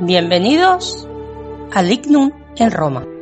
bienvenidos al Ignum en Roma.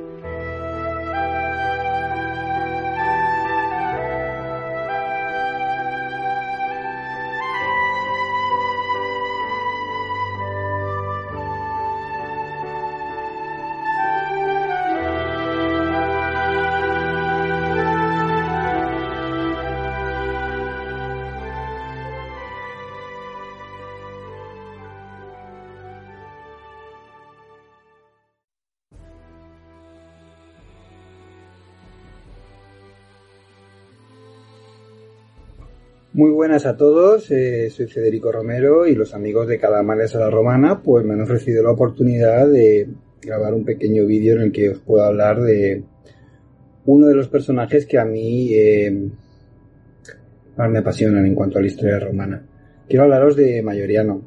Muy buenas a todos, eh, soy Federico Romero y los amigos de Calamares a la Romana pues me han ofrecido la oportunidad de grabar un pequeño vídeo en el que os puedo hablar de uno de los personajes que a mí eh, más me apasionan en cuanto a la historia romana. Quiero hablaros de Mayoriano.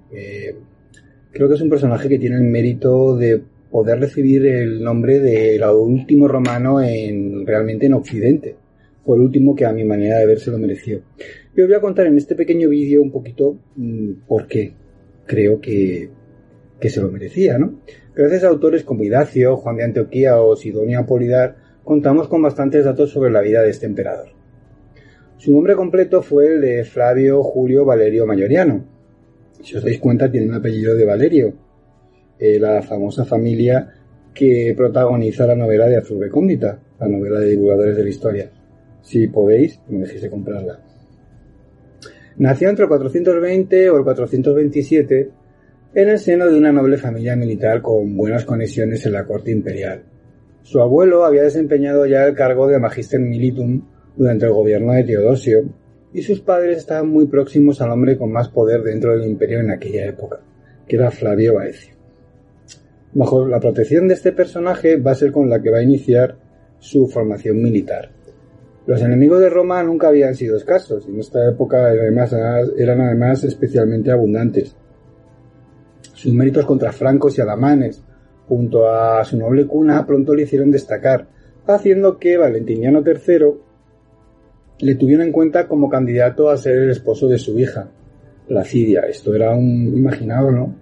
creo que es un personaje que tiene el mérito de poder recibir el nombre de lo último romano en realmente en Occidente. Fue el último que a mi manera de ver se lo mereció. Yo voy a contar en este pequeño vídeo un poquito mm, por qué creo que, se lo merecía, ¿no? Gracias a autores como Idacio, Juan de Antioquía o Sidonia Polidar, contamos con bastantes datos sobre la vida de este emperador. Su nombre completo fue el de Flavio Julio Valerio Mayoriano. Si os dais cuenta, tiene un apellido de Valerio, eh, la famosa familia que protagoniza la novela de Azul Recóndita, la novela de divulgadores de la historia. Si podéis, no dejéis de comprarla. Nació entre el 420 o el 427 en el seno de una noble familia militar con buenas conexiones en la corte imperial. Su abuelo había desempeñado ya el cargo de Magister Militum durante el gobierno de Teodosio, y sus padres estaban muy próximos al hombre con más poder dentro del imperio en aquella época, que era Flavio Baecio. Bajo la protección de este personaje va a ser con la que va a iniciar su formación militar. Los enemigos de Roma nunca habían sido escasos, y en esta época además, eran además especialmente abundantes. Sus méritos contra francos y alamanes, junto a su noble cuna, pronto le hicieron destacar, haciendo que Valentiniano III le tuviera en cuenta como candidato a ser el esposo de su hija, Placidia. Esto era un, imaginado, ¿no?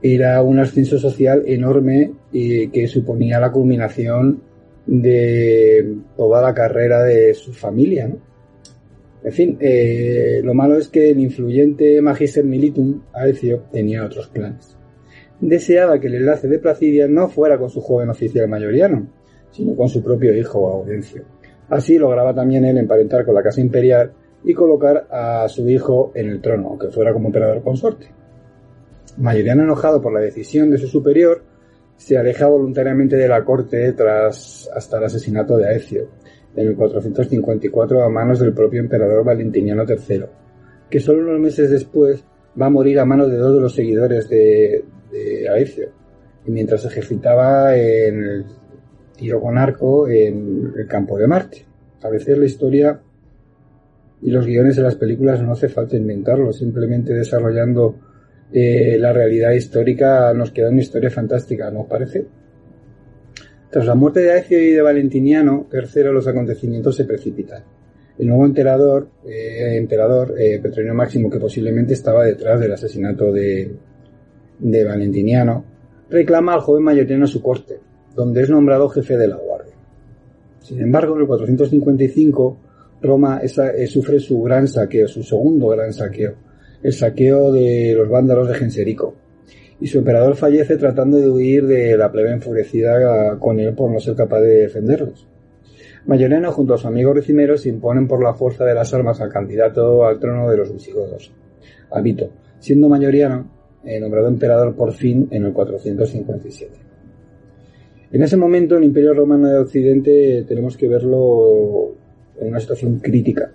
Era un ascenso social enorme que suponía la culminación de toda la carrera de su familia. ¿no? En fin, eh, lo malo es que el influyente Magister Militum, Aecio, tenía otros planes. Deseaba que el enlace de Placidia no fuera con su joven oficial mayoriano, sino con su propio hijo Audencio. Así lograba también él emparentar con la casa imperial y colocar a su hijo en el trono, aunque fuera como emperador consorte. Mayoriano enojado por la decisión de su superior, se aleja voluntariamente de la corte tras hasta el asesinato de Aecio en el 454 a manos del propio emperador Valentiniano III, que solo unos meses después va a morir a manos de dos de los seguidores de, Aecio, y mientras ejercitaba en el tiro con arco en el campo de Marte. A veces la historia y los guiones de las películas no hace falta inventarlo, simplemente desarrollando eh, la realidad histórica nos queda una historia fantástica, ¿no os parece? Tras la muerte de Aecio y de Valentiniano III, los acontecimientos se precipitan. El nuevo emperador, eh, emperador eh, Petronio Máximo, que posiblemente estaba detrás del asesinato de, de Valentiniano, reclama al joven mayoriano a su corte, donde es nombrado jefe de la guardia. Sin embargo, en el 455, Roma sufre su gran saqueo, su segundo gran saqueo, el saqueo de los vándalos de Genserico, y su emperador fallece tratando de huir de la plebe enfurecida con él por no ser capaz de defenderlos. Mayoriano junto a su amigo Ricimero se imponen por la fuerza de las armas al candidato al trono de los visigodos, Abito, siendo Mayoriano eh, nombrado emperador por fin en el 457. En ese momento el Imperio Romano de Occidente tenemos que verlo en una situación crítica,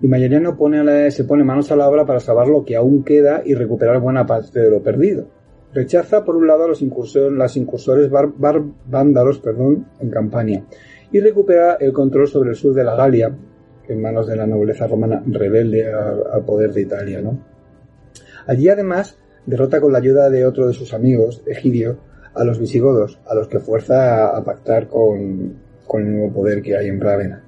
y Mayoriano pone se pone manos a la obra para salvar lo que aún queda y recuperar buena parte de lo perdido. Rechaza, por un lado, a los las incursores vándalos perdón, en Campania y recupera el control sobre el sur de la Galia, en manos de la nobleza romana rebelde al, poder de Italia. ¿no? Allí, además, derrota con la ayuda de otro de sus amigos, Egidio, a los visigodos, a los que fuerza a, pactar con, con, el nuevo poder que hay en Rávena.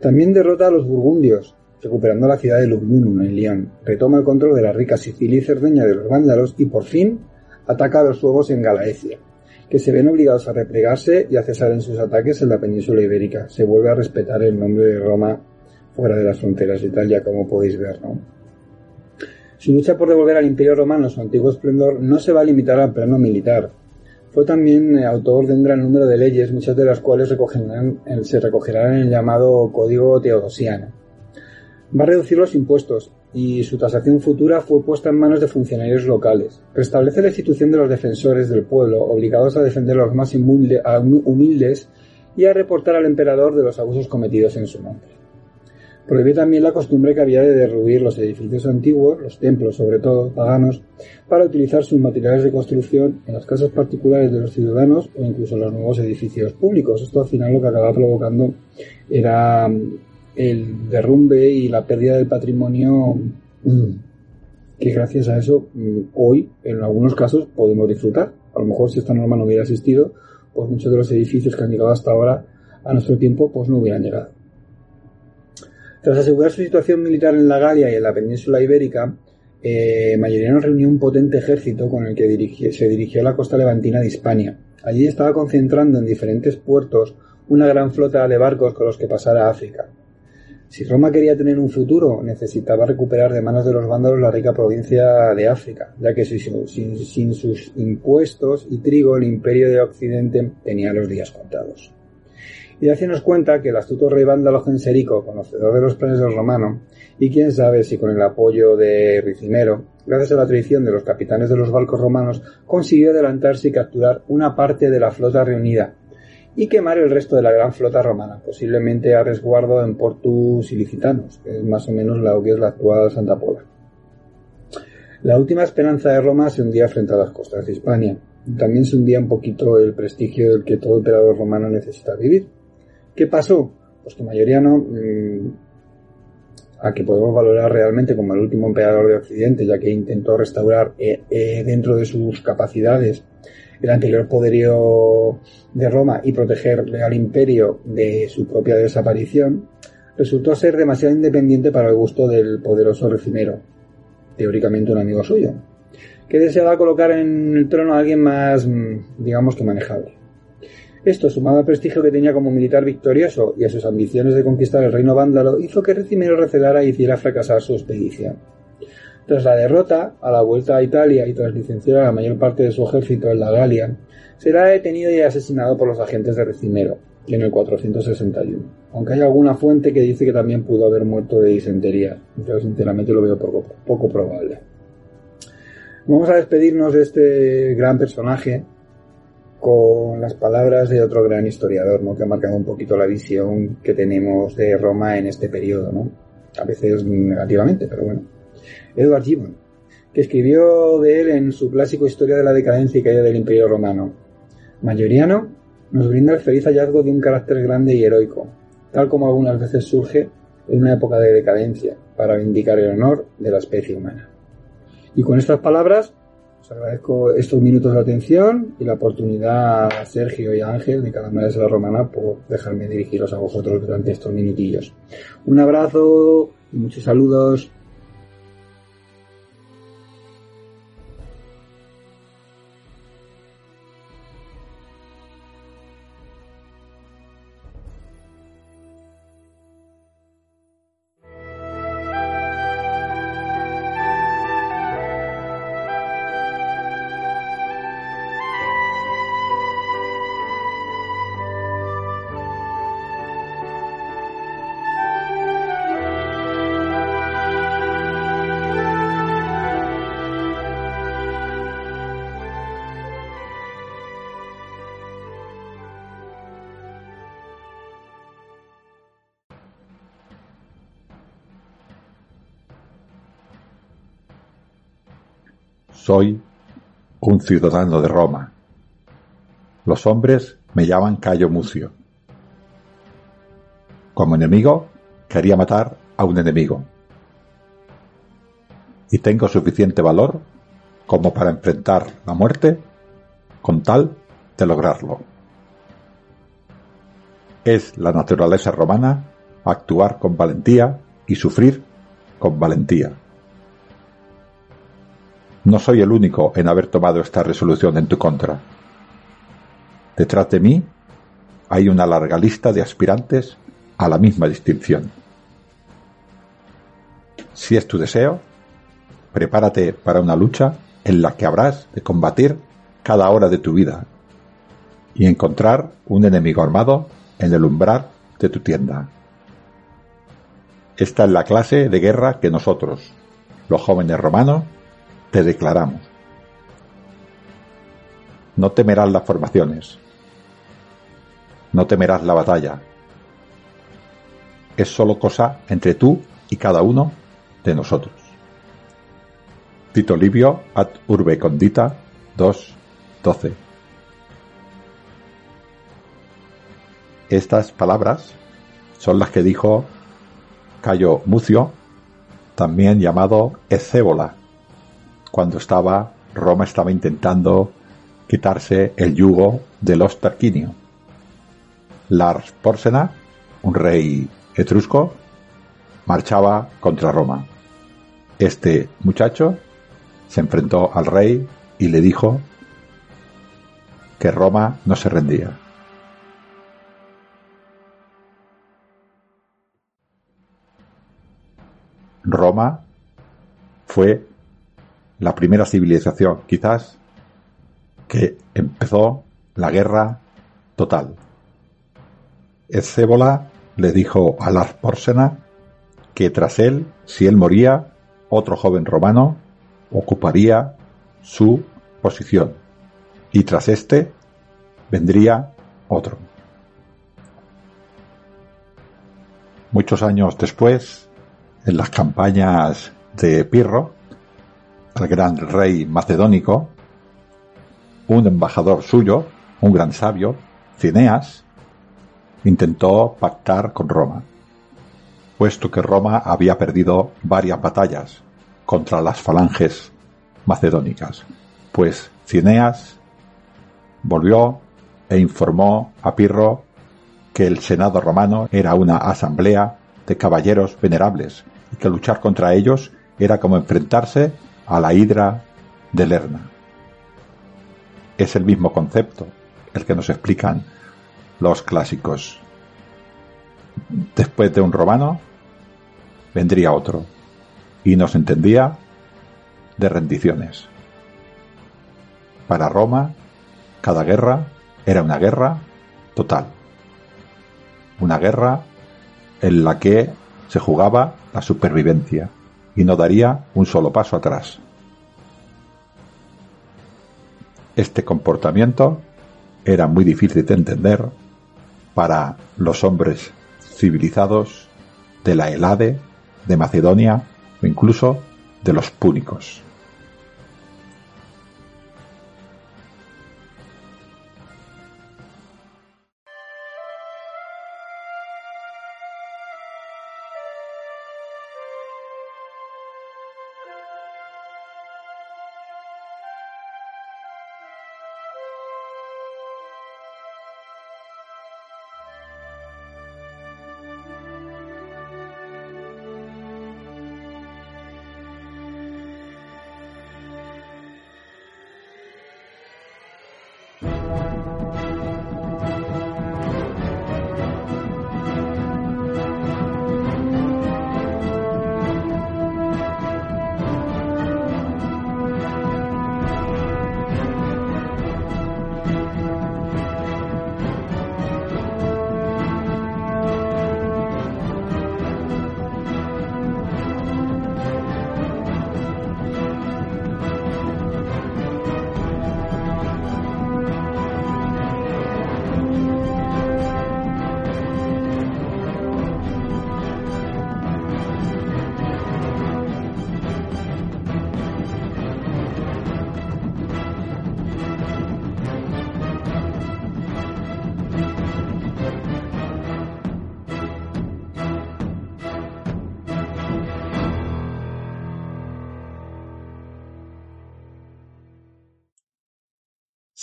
También derrota a los burgundios, recuperando la ciudad de Lugdunum en Lyon, retoma el control de la rica Sicilia y Cerdeña de los vándalos y por fin ataca a los suevos en Galaecia, que se ven obligados a replegarse y a cesar en sus ataques en la península ibérica. Se vuelve a respetar el nombre de Roma fuera de las fronteras de Italia, como podéis ver, ¿no? Su lucha por devolver al Imperio Romano su antiguo esplendor no se va a limitar al plano militar. Fue también eh, autor de un gran número de leyes, muchas de las cuales se recogerán en el llamado Código Teodosiano. Va a reducir los impuestos y su tasación futura fue puesta en manos de funcionarios locales. Restablece la institución de los defensores del pueblo, obligados a defender a los más humildes y a reportar al emperador de los abusos cometidos en su nombre. Prohibió también la costumbre que había de derruir los edificios antiguos, los templos sobre todo paganos, para utilizar sus materiales de construcción en las casas particulares de los ciudadanos o incluso en los nuevos edificios públicos. Esto al final lo que acababa provocando era mm, el derrumbe y la pérdida del patrimonio mm, que gracias a eso mm, hoy en algunos casos podemos disfrutar. A lo mejor si esta norma no hubiera existido, pues muchos de los edificios que han llegado hasta ahora a nuestro tiempo pues no hubieran llegado. Tras asegurar su situación militar en la Galia y en la península ibérica, eh, reunió un potente ejército con el que se dirigió a la costa levantina de Hispania. Allí estaba concentrando en diferentes puertos una gran flota de barcos con los que pasar a África. Si Roma quería tener un futuro, necesitaba recuperar de manos de los vándalos la rica provincia de África, ya que sin sus impuestos y trigo el imperio de Occidente tenía los días contados. Y haciéndonos cuenta que el astuto rey vándalo Genserico, conocedor de los planes del romano, y quién sabe si con el apoyo de Ricimero, gracias a la traición de los capitanes de los barcos romanos, consiguió adelantarse y capturar una parte de la flota reunida y quemar el resto de la gran flota romana, posiblemente a resguardo en Portus Ilicitanos, que es más o menos lo que es la actual Santa Pola. La última esperanza de Roma se hundía frente a las costas de Hispania. También se hundía un poquito el prestigio del que todo emperador romano necesita vivir. ¿Qué pasó? Pues que Mayoriano, mm, a que podemos valorar realmente como el último emperador de Occidente, ya que intentó restaurar eh, eh, dentro de sus capacidades el anterior poderío de Roma y protegerle al imperio de su propia desaparición, resultó ser demasiado independiente para el gusto del poderoso Recimero, teóricamente un amigo suyo, que deseaba colocar en el trono a alguien más, mm, digamos que manejable. Esto, sumado al prestigio que tenía como militar victorioso y a sus ambiciones de conquistar el reino vándalo, hizo que Recimero recelara y hiciera fracasar su expedición. Tras la derrota, a la vuelta a Italia y tras licenciar a la mayor parte de su ejército en la Galia, será detenido y asesinado por los agentes de Recimero, en el 461. Aunque hay alguna fuente que dice que también pudo haber muerto de disentería. Yo sinceramente lo veo poco, poco probable. Vamos a despedirnos de este gran personaje con las palabras de otro gran historiador, ¿no? Que ha marcado un poquito la visión que tenemos de Roma en este periodo, ¿no? A veces negativamente, pero bueno. Edward Gibbon, que escribió de él en su clásico Historia de la decadencia y caída del Imperio Romano. Mayoriano nos brinda el feliz hallazgo de un carácter grande y heroico, tal como algunas veces surge en una época de decadencia, para vindicar el honor de la especie humana. Y con estas palabras os agradezco estos minutos de atención y la oportunidad a Sergio y a Ángel de cada de la Romana por dejarme dirigiros a vosotros durante estos minutillos. Un abrazo y muchos saludos. Soy un ciudadano de Roma. Los hombres me llaman Cayo Mucio. Como enemigo, quería matar a un enemigo. Y tengo suficiente valor como para enfrentar la muerte con tal de lograrlo. Es la naturaleza romana actuar con valentía y sufrir con valentía. No soy el único en haber tomado esta resolución en tu contra. Detrás de mí hay una larga lista de aspirantes a la misma distinción. Si es tu deseo, prepárate para una lucha en la que habrás de combatir cada hora de tu vida y encontrar un enemigo armado en el umbral de tu tienda. Esta es la clase de guerra que nosotros, los jóvenes romanos, te declaramos. No temerás las formaciones. No temerás la batalla. Es solo cosa entre tú y cada uno de nosotros. Tito Livio ad Urbe Condita 2.12 Estas palabras son las que dijo Cayo Mucio, también llamado Ecébola, cuando estaba Roma estaba intentando quitarse el yugo de los Tarquinio. Lars Porsena, un rey etrusco, marchaba contra Roma. Este muchacho se enfrentó al rey y le dijo que Roma no se rendía. Roma fue la primera civilización, quizás, que empezó la guerra total. Ezébola le dijo a Lars Porsena que tras él, si él moría, otro joven romano ocuparía su posición y tras este vendría otro. Muchos años después, en las campañas de Pirro, gran rey macedónico, un embajador suyo, un gran sabio, Cineas, intentó pactar con Roma, puesto que Roma había perdido varias batallas contra las falanges macedónicas, pues Cineas volvió e informó a Pirro que el Senado romano era una asamblea de caballeros venerables y que luchar contra ellos era como enfrentarse a la hidra de Lerna. Es el mismo concepto el que nos explican los clásicos. Después de un romano vendría otro y nos entendía de rendiciones. Para Roma, cada guerra era una guerra total. Una guerra en la que se jugaba la supervivencia y no daría un solo paso atrás. Este comportamiento era muy difícil de entender para los hombres civilizados de la Helade, de Macedonia o incluso de los púnicos.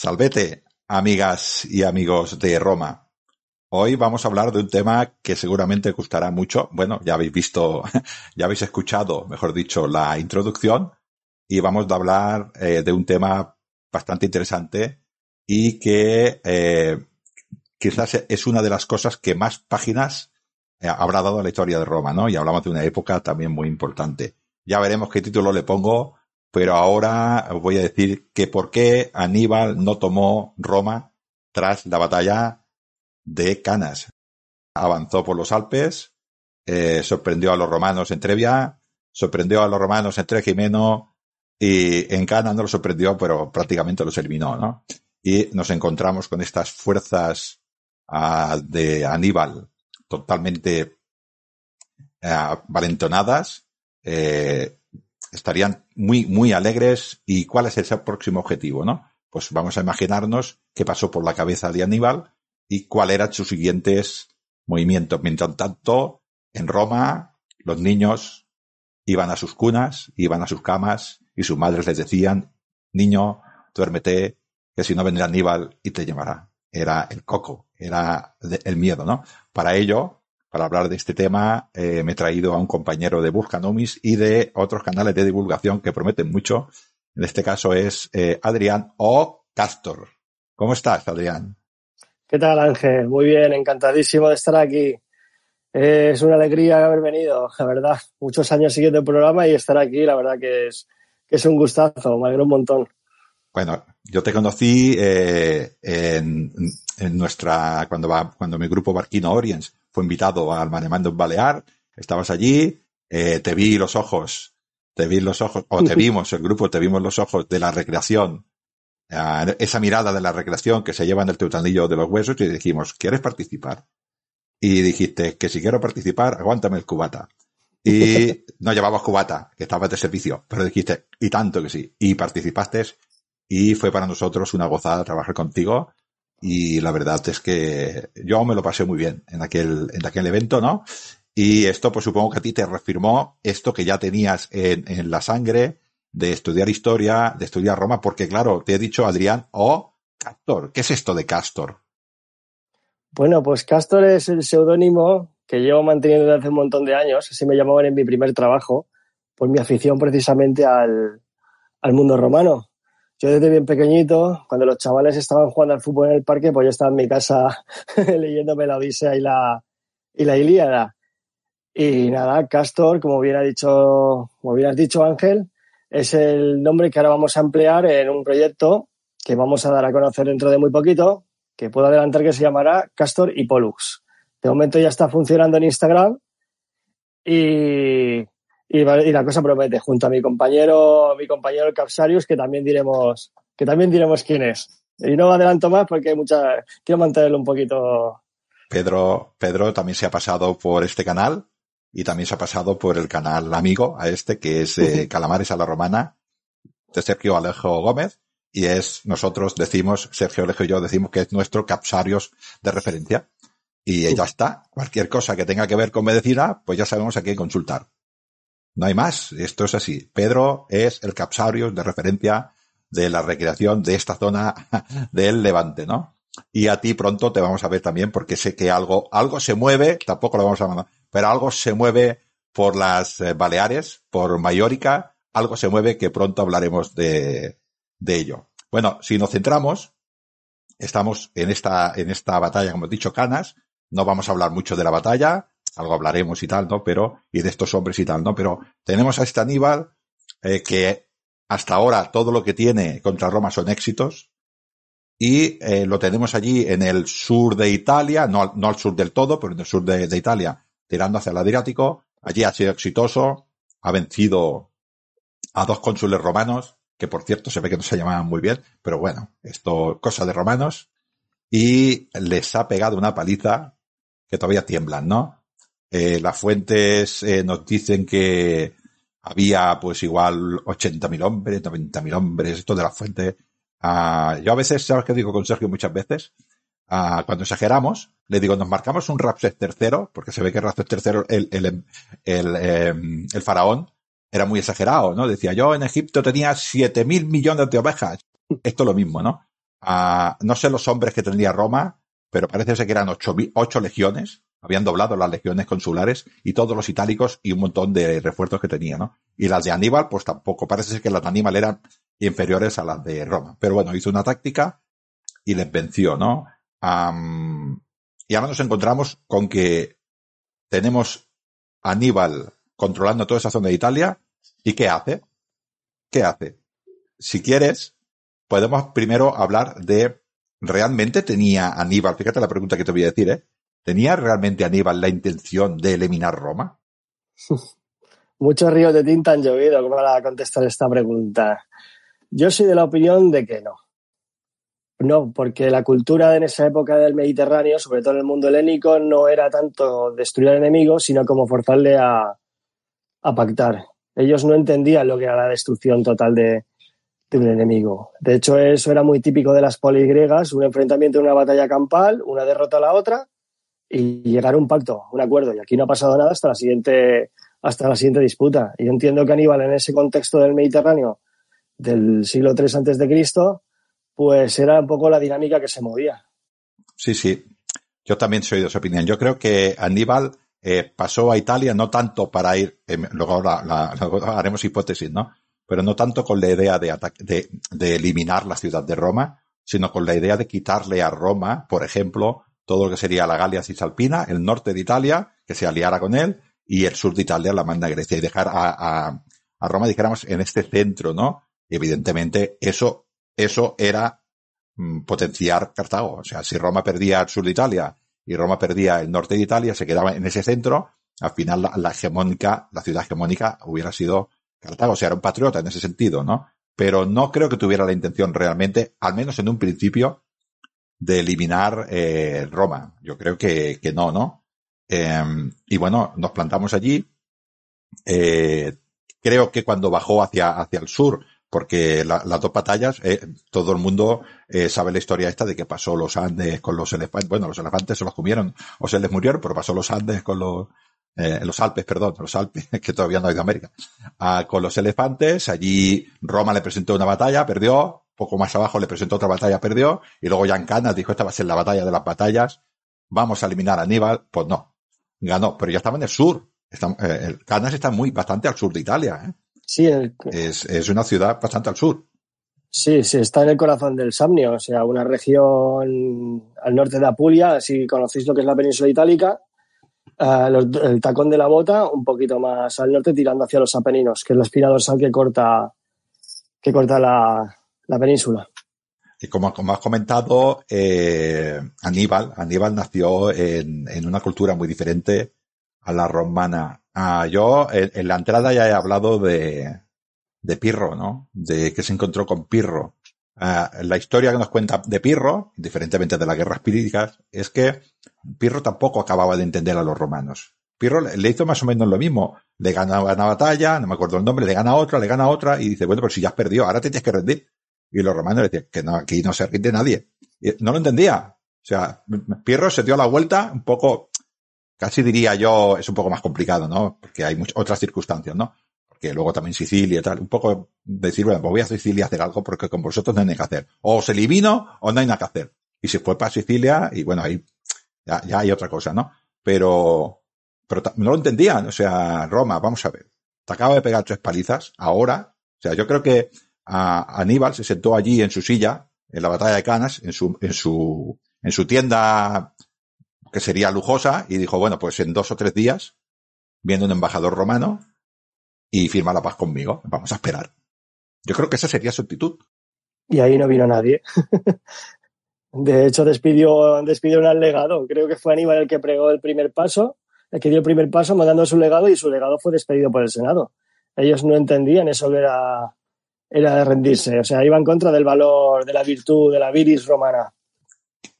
Salvete, amigas y amigos de Roma. Hoy vamos a hablar de un tema que seguramente gustará mucho. Bueno, ya habéis visto, ya habéis escuchado, mejor dicho, la introducción y vamos a hablar eh, de un tema bastante interesante y que eh, quizás es una de las cosas que más páginas eh, habrá dado a la historia de Roma, ¿no? Y hablamos de una época también muy importante. Ya veremos qué título le pongo pero ahora voy a decir que por qué Aníbal no tomó Roma tras la batalla de Canas. Avanzó por los Alpes, eh, sorprendió a los romanos en Trevia, sorprendió a los romanos en Trejimeno y en Canas no los sorprendió, pero prácticamente los eliminó, ¿no? Y nos encontramos con estas fuerzas uh, de Aníbal totalmente uh, valentonadas, eh, estarían muy, muy alegres. ¿Y cuál es el próximo objetivo, no? Pues vamos a imaginarnos qué pasó por la cabeza de Aníbal y cuáles eran sus siguientes movimientos. Mientras tanto, en Roma, los niños iban a sus cunas, iban a sus camas y sus madres les decían, niño, duérmete, que si no vendrá Aníbal y te llevará. Era el coco, era el miedo, ¿no? Para ello, para hablar de este tema eh, me he traído a un compañero de Buscanomis y de otros canales de divulgación que prometen mucho. En este caso es eh, Adrián O. Castor. ¿Cómo estás, Adrián? ¿Qué tal, Ángel? Muy bien, encantadísimo de estar aquí. Es una alegría haber venido, la verdad. Muchos años siguiendo el programa y estar aquí, la verdad que es, que es un gustazo, me alegro un montón. Bueno, yo te conocí eh, en, en, nuestra, cuando va, cuando mi grupo Barquino Oriens fue invitado al Manemando en Balear, estabas allí, eh, te vi los ojos, te vi los ojos, o te vimos, el grupo, te vimos los ojos de la recreación, eh, esa mirada de la recreación que se lleva en el teutanillo de los huesos y dijimos, ¿quieres participar? Y dijiste que si quiero participar, aguántame el cubata. Y no llevabas cubata, que estabas de servicio, pero dijiste, y tanto que sí. Y participaste y fue para nosotros una gozada trabajar contigo y la verdad es que yo me lo pasé muy bien en aquel, en aquel evento, ¿no? Y esto, pues supongo que a ti te reafirmó esto que ya tenías en, en la sangre de estudiar historia, de estudiar Roma, porque claro, te he dicho Adrián o Castor. ¿Qué es esto de Castor? Bueno, pues Castor es el seudónimo que llevo manteniendo desde hace un montón de años. Así me llamaban en mi primer trabajo, por mi afición precisamente al, al mundo romano. Yo desde bien pequeñito, cuando los chavales estaban jugando al fútbol en el parque, pues yo estaba en mi casa leyéndome la Odisea y la, y la Ilíada. Y nada, Castor, como bien dicho, como bien dicho Ángel, es el nombre que ahora vamos a emplear en un proyecto que vamos a dar a conocer dentro de muy poquito, que puedo adelantar que se llamará Castor y Pollux. De momento ya está funcionando en Instagram y, y, la cosa promete, junto a mi compañero, mi compañero Capsarius, que también diremos, que también diremos quién es. Y no adelanto más porque hay mucha, quiero mantenerlo un poquito. Pedro, Pedro también se ha pasado por este canal y también se ha pasado por el canal amigo a este que es eh, Calamares a la Romana de Sergio Alejo Gómez y es, nosotros decimos, Sergio Alejo y yo decimos que es nuestro Capsarius de referencia. Y ya está. Cualquier cosa que tenga que ver con medicina, pues ya sabemos a quién consultar. No hay más. Esto es así. Pedro es el capsario de referencia de la recreación de esta zona del Levante, ¿no? Y a ti pronto te vamos a ver también porque sé que algo, algo se mueve, tampoco lo vamos a mandar, pero algo se mueve por las eh, Baleares, por Mallorca, algo se mueve que pronto hablaremos de, de ello. Bueno, si nos centramos, estamos en esta, en esta batalla, como he dicho, Canas, no vamos a hablar mucho de la batalla, algo hablaremos y tal, ¿no? Pero, y de estos hombres y tal, ¿no? Pero tenemos a este Aníbal, eh, que hasta ahora todo lo que tiene contra Roma son éxitos, y eh, lo tenemos allí en el sur de Italia, no, no al sur del todo, pero en el sur de, de Italia, tirando hacia el Adriático. Allí ha sido exitoso, ha vencido a dos cónsules romanos, que por cierto se ve que no se llamaban muy bien, pero bueno, esto, cosa de romanos, y les ha pegado una paliza que todavía tiemblan, ¿no? Eh, las fuentes eh, nos dicen que había pues igual 80.000 hombres, 90.000 hombres, esto de las fuentes. Ah, yo a veces, ¿sabes qué digo con Sergio muchas veces? Ah, cuando exageramos, le digo, nos marcamos un Rapses tercero, porque se ve que Rapses tercero, el, el, el, em, el, faraón, era muy exagerado, ¿no? Decía, yo en Egipto tenía 7.000 millones de ovejas. Esto es lo mismo, ¿no? a, no sé los hombres que tendría Roma, pero parece ser que eran ocho, ocho legiones, habían doblado las legiones consulares y todos los itálicos y un montón de refuerzos que tenía, ¿no? Y las de Aníbal, pues tampoco, parece ser que las de Aníbal eran inferiores a las de Roma. Pero bueno, hizo una táctica y les venció, ¿no? y ahora nos encontramos con que tenemos Aníbal controlando toda esa zona de Italia. ¿Y qué hace? ¿Qué hace? Si quieres, podemos primero hablar de ¿realmente tenía Aníbal, fíjate la pregunta que te voy a decir, ¿eh? ¿Tenía realmente Aníbal la intención de eliminar Roma? Muchos ríos de tinta han llovido para contestar esta pregunta. Yo soy de la opinión de que no. No, porque la cultura en esa época del Mediterráneo, sobre todo en el mundo helénico, no era tanto destruir al enemigo, sino como forzarle a, pactar. Ellos no entendían lo que era la destrucción total de, de un enemigo. De hecho, eso era muy típico de las polis griegas, un enfrentamiento, una batalla campal, una derrota a la otra y llegar a un pacto, un acuerdo. Y aquí no ha pasado nada hasta la siguiente, hasta la siguiente disputa. Y yo entiendo que Aníbal en ese contexto del Mediterráneo del siglo III antes de Cristo, pues era un poco la dinámica que se movía. Sí, sí. Yo también soy de esa opinión. Yo creo que Aníbal eh, pasó a Italia no tanto para ir, eh, luego haremos hipótesis, ¿no? pero no tanto con la idea de, de, de, eliminar la ciudad de Roma, sino con la idea de quitarle a Roma, por ejemplo, todo lo que sería la Galia Cisalpina, el norte de Italia, que se aliara con él, y el sur de Italia la manda a Grecia, y dejar a, a, a Roma, dijéramos, en este centro, ¿no? Evidentemente, eso, eso era mm, potenciar Cartago. O sea, si Roma perdía el sur de Italia y Roma perdía el norte de Italia, se quedaba en ese centro, al final la, la hegemónica, la ciudad hegemónica hubiera sido Cartago, o sea, era un patriota en ese sentido, ¿no? Pero no creo que tuviera la intención realmente, al menos en un principio, de eliminar eh, Roma. Yo creo que, que no, ¿no? Eh, y bueno, nos plantamos allí. Eh, creo que cuando bajó hacia, hacia el sur, porque la, las dos batallas, eh, todo el mundo eh, sabe la historia esta de que pasó los Andes con los elefantes, bueno, los elefantes se los comieron o se les murieron, pero pasó los Andes con los, eh, los Alpes, perdón, los Alpes, que todavía no hay de América, ah, con los elefantes. Allí Roma le presentó una batalla, perdió. Poco más abajo le presentó otra batalla, perdió. Y luego Jan Canas dijo, esta va a ser la batalla de las batallas. Vamos a eliminar a Aníbal. Pues no. Ganó, pero ya estaba en el sur. Está, eh, el Canas está muy, bastante al sur de Italia. ¿eh? Sí, el... es, es una ciudad bastante al sur. Sí, sí, está en el corazón del Samnio, o sea, una región al norte de Apulia, si conocéis lo que es la península itálica, Uh, los, el tacón de la bota un poquito más al norte tirando hacia los Apeninos, que es la espina dorsal que corta, que corta la, la península. Y como, como has comentado, eh, Aníbal, Aníbal nació en, en, una cultura muy diferente a la romana. Ah, yo en, la entrada ya he hablado de, de Pirro, ¿no? De que se encontró con Pirro. Uh, la historia que nos cuenta de Pirro, diferentemente de las guerras píricas, es que Pirro tampoco acababa de entender a los romanos. Pirro le hizo más o menos lo mismo. Le gana una batalla, no me acuerdo el nombre, le gana otra, le gana otra, y dice, bueno, pero si ya has perdido, ahora te tienes que rendir. Y los romanos decían que no, aquí no se rinde nadie. No lo entendía. O sea, Pirro se dio la vuelta un poco, casi diría yo, es un poco más complicado, ¿no? Porque hay muchas otras circunstancias, ¿no? que luego también Sicilia y tal, un poco decir, bueno, pues voy a Sicilia a hacer algo porque con vosotros no hay nada que hacer. O se elimino o no hay nada que hacer. Y se fue para Sicilia y bueno, ahí ya, ya hay otra cosa, ¿no? Pero, pero no lo entendían. O sea, Roma, vamos a ver. Te acaba de pegar tres palizas, ahora. O sea, yo creo que Aníbal se sentó allí en su silla, en la batalla de Canas, en su, en su, en su tienda que sería lujosa, y dijo, bueno, pues en dos o tres días, viendo un embajador romano, y firma la paz conmigo. Vamos a esperar. Yo creo que esa sería su actitud. Y ahí no vino nadie. De hecho, despidió, despidió un legado. Creo que fue Aníbal el que pregó el primer paso, el que dio el primer paso mandando su legado y su legado fue despedido por el Senado. Ellos no entendían eso que era, era de rendirse. O sea, iba en contra del valor, de la virtud, de la viris romana.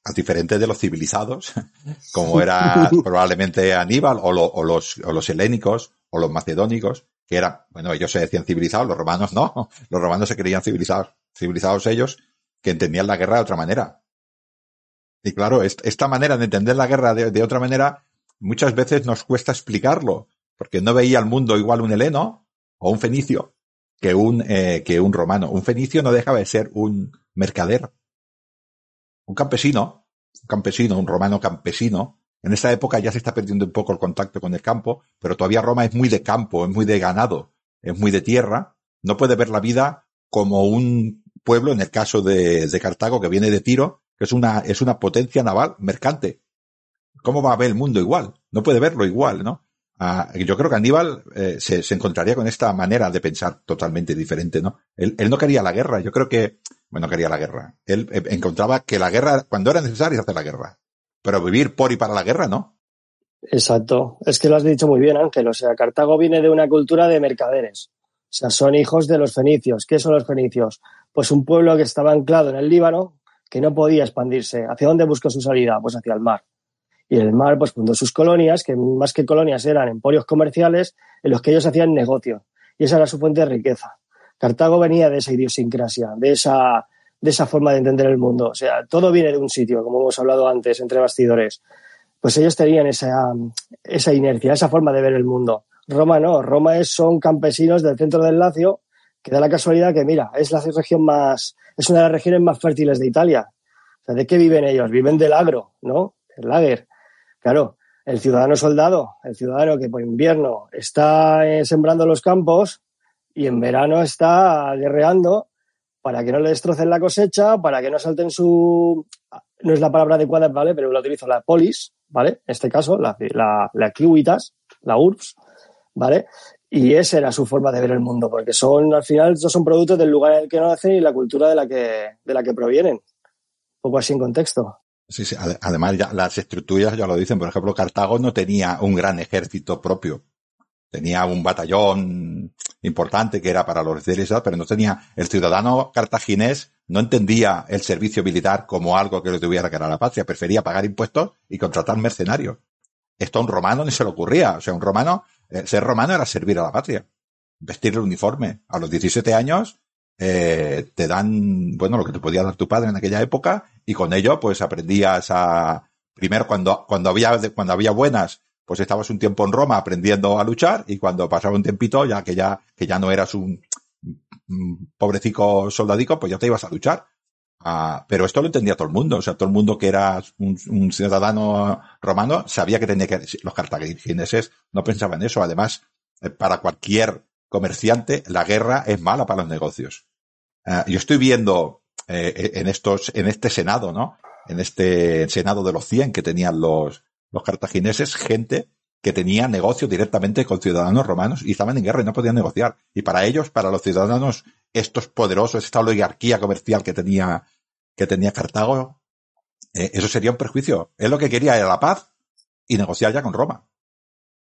A diferente de los civilizados, como era probablemente Aníbal o, lo, o, los, o los helénicos o los macedónicos, que eran, bueno, ellos se decían civilizados, los romanos no, los romanos se creían civilizados, civilizados ellos, que entendían la guerra de otra manera. Y claro, esta manera de entender la guerra de, de otra manera, muchas veces nos cuesta explicarlo, porque no veía el mundo igual un heleno o un fenicio que un, eh, que un romano. Un fenicio no deja de ser un mercader. un campesino, un campesino, un romano campesino. En esta época ya se está perdiendo un poco el contacto con el campo, pero todavía Roma es muy de campo, es muy de ganado, es muy de tierra. No puede ver la vida como un pueblo, en el caso de, de Cartago, que viene de Tiro, que es una, es una potencia naval mercante. ¿Cómo va a ver el mundo igual? No puede verlo igual, ¿no? Ah, yo creo que Aníbal eh, se, se, encontraría con esta manera de pensar totalmente diferente, ¿no? Él, no quería la guerra, yo creo que, bueno, quería la guerra. Él eh, encontraba que la guerra, cuando era necesario, hacer la guerra. Pero vivir por y para la guerra, ¿no? Exacto. Es que lo has dicho muy bien, Ángel. O sea, Cartago viene de una cultura de mercaderes. O sea, son hijos de los fenicios. ¿Qué son los fenicios? Pues un pueblo que estaba anclado en el Líbano, que no podía expandirse. ¿Hacia dónde buscó su salida? Pues hacia el mar. Y el mar, pues fundó sus colonias, que más que colonias eran emporios comerciales en los que ellos hacían negocio. Y esa era su fuente de riqueza. Cartago venía de esa idiosincrasia, de esa, de esa forma de entender el mundo. O sea, todo viene de un sitio, como hemos hablado antes, entre bastidores. Pues ellos tenían esa, esa inercia, esa forma de ver el mundo. Roma no, Roma es, son campesinos del centro del Lacio, que da la casualidad que, mira, es la región más, es una de las regiones más fértiles de Italia. O sea, ¿de qué viven ellos? Viven del agro, ¿no? El lager. Claro, el ciudadano soldado, el ciudadano que por invierno está eh, sembrando los campos y en verano está guerreando para que no le destrocen la cosecha, para que no salten su... No es la palabra adecuada, ¿vale? Pero la utilizo, la polis, ¿vale? En este caso, la, la, la cluitas, la URBS, ¿vale? Y esa era su forma de ver el mundo, porque son, al final, estos son productos del lugar en el que nacen y la cultura de la que, de la que provienen. Un poco así en contexto. Sí, sí. Además, ya, las estructuras ya lo dicen. Por ejemplo, Cartago no tenía un gran ejército propio. Tenía un batallón importante que era para los célebres, pero no tenía, el ciudadano cartaginés no entendía el servicio militar como algo que le tuviera que a la patria. Prefería pagar impuestos y contratar mercenarios. Esto a un romano ni se le ocurría. O sea, un romano, eh, ser romano era servir a la patria. Vestir el uniforme. A los 17 años, eh, te dan, bueno, lo que te podía dar tu padre en aquella época y con ello pues aprendías a, primero cuando, cuando había, cuando había buenas, pues estabas un tiempo en Roma aprendiendo a luchar y cuando pasaba un tiempito ya que ya, que ya no eras un, un pobrecico soldadico, pues ya te ibas a luchar. Ah, pero esto lo entendía todo el mundo, o sea, todo el mundo que era un, un ciudadano romano sabía que tenía que, los cartagineses no pensaban eso, además, eh, para cualquier comerciante, la guerra es mala para los negocios. Uh, yo estoy viendo eh, en estos, en este Senado, ¿no? En este Senado de los 100 que tenían los, los cartagineses, gente que tenía negocio directamente con ciudadanos romanos y estaban en guerra y no podían negociar. Y para ellos, para los ciudadanos, estos poderosos, esta oligarquía comercial que tenía, que tenía Cartago, eh, eso sería un perjuicio. Él lo que quería era la paz y negociar ya con Roma.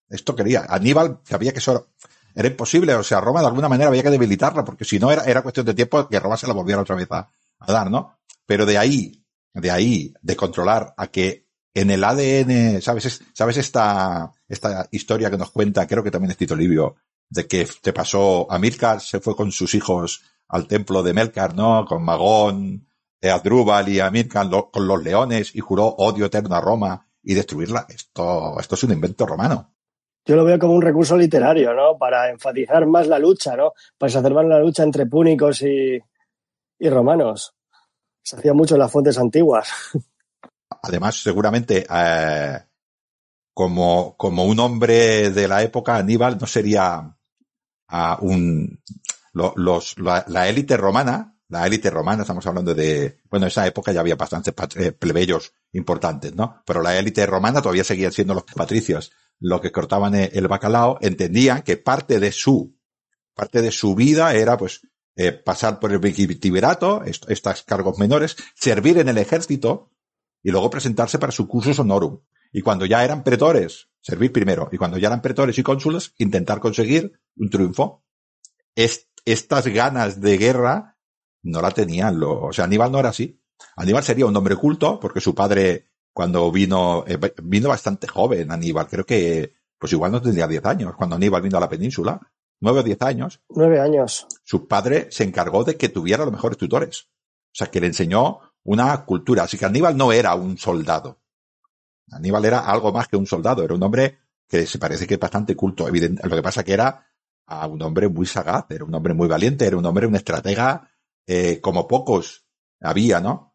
Esto quería. Aníbal sabía que eso era imposible. O sea, Roma de alguna manera había que debilitarla, porque si no era, era cuestión de tiempo que Roma se la volviera otra vez a, a dar, ¿no? Pero de ahí, de ahí, de controlar a que en el ADN, ¿sabes? ¿Sabes esta, esta historia que nos cuenta, creo que también es Tito Livio, de que te pasó, Amílcar se fue con sus hijos al templo de Melcar, ¿no? Con Magón, Adrúbal y Amílcar lo, con los leones y juró odio eterno a Roma y destruirla. Esto, esto es un invento romano. Yo lo veo como un recurso literario, ¿no? Para enfatizar más la lucha, ¿no? Para más la lucha entre púnicos y, y romanos. Se hacía mucho en las fuentes antiguas. Además, seguramente, eh, como, como un hombre de la época, Aníbal no sería un, lo, los, la, la, élite romana, la élite romana, estamos hablando de, bueno, en esa época ya había bastantes eh, plebeyos importantes, ¿no? Pero la élite romana todavía seguían siendo los patricios, los que cortaban el bacalao, entendían que parte de su, parte de su vida era, pues, eh, pasar por el victiverato, est estos cargos menores, servir en el ejército y luego presentarse para su cursus honorum. Y cuando ya eran pretores, servir primero, y cuando ya eran pretores y cónsules, intentar conseguir un triunfo. Est estas ganas de guerra no la tenían. Lo, o sea, Aníbal no era así. Aníbal sería un hombre culto, porque su padre, cuando vino, eh, vino bastante joven, Aníbal, creo que, pues igual no tendría 10 años, cuando Aníbal vino a la península nueve o diez años. Nueve años. Su padre se encargó de que tuviera los mejores tutores. O sea, que le enseñó una cultura. Así que Aníbal no era un soldado. Aníbal era algo más que un soldado. Era un hombre que se parece que es bastante culto. Evidente. Lo que pasa que era a un hombre muy sagaz, era un hombre muy valiente, era un hombre, un estratega, eh, como pocos había, ¿no?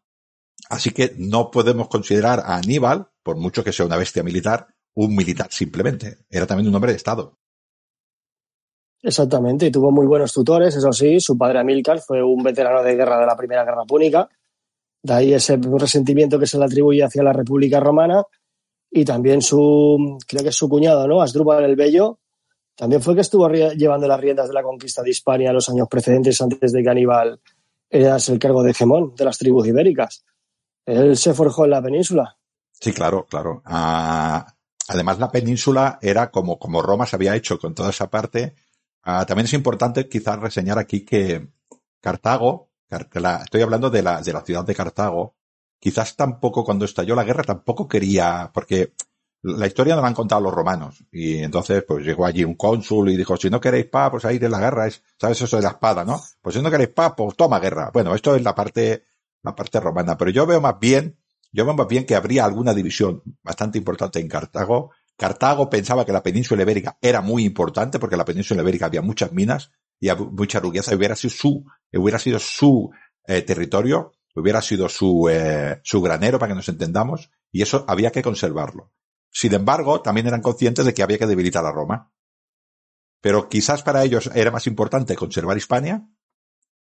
Así que no podemos considerar a Aníbal, por mucho que sea una bestia militar, un militar simplemente. Era también un hombre de Estado. Exactamente, y tuvo muy buenos tutores, eso sí, su padre Amílcar fue un veterano de guerra de la Primera Guerra Púnica, de ahí ese resentimiento que se le atribuye hacia la República Romana, y también su, creo que es su cuñado, ¿no? Asdrúbal el Bello, también fue que estuvo llevando las riendas de la conquista de Hispania los años precedentes antes de que Aníbal eras el cargo de hegemón de las tribus ibéricas. Él se forjó en la península. Sí, claro, claro. Ah, además, la península era como, como Roma se había hecho con toda esa parte. Ah, también es importante quizás reseñar aquí que Cartago, estoy hablando de la, de la ciudad de Cartago, quizás tampoco cuando estalló la guerra tampoco quería, porque la historia no la han contado los romanos. Y entonces, pues llegó allí un cónsul y dijo, si no queréis paz, pues ahí de la guerra es, ¿sabes eso de la espada, no? Pues si no queréis paz, pues toma guerra. Bueno, esto es la parte la parte romana. Pero yo veo más bien, yo veo más bien que habría alguna división bastante importante en Cartago. Cartago pensaba que la península ibérica era muy importante porque en la península ibérica había muchas minas y mucha riqueza hubiera sido su, hubiera sido su eh, territorio, hubiera sido su, eh, su granero para que nos entendamos y eso había que conservarlo. Sin embargo, también eran conscientes de que había que debilitar a Roma. Pero quizás para ellos era más importante conservar Hispania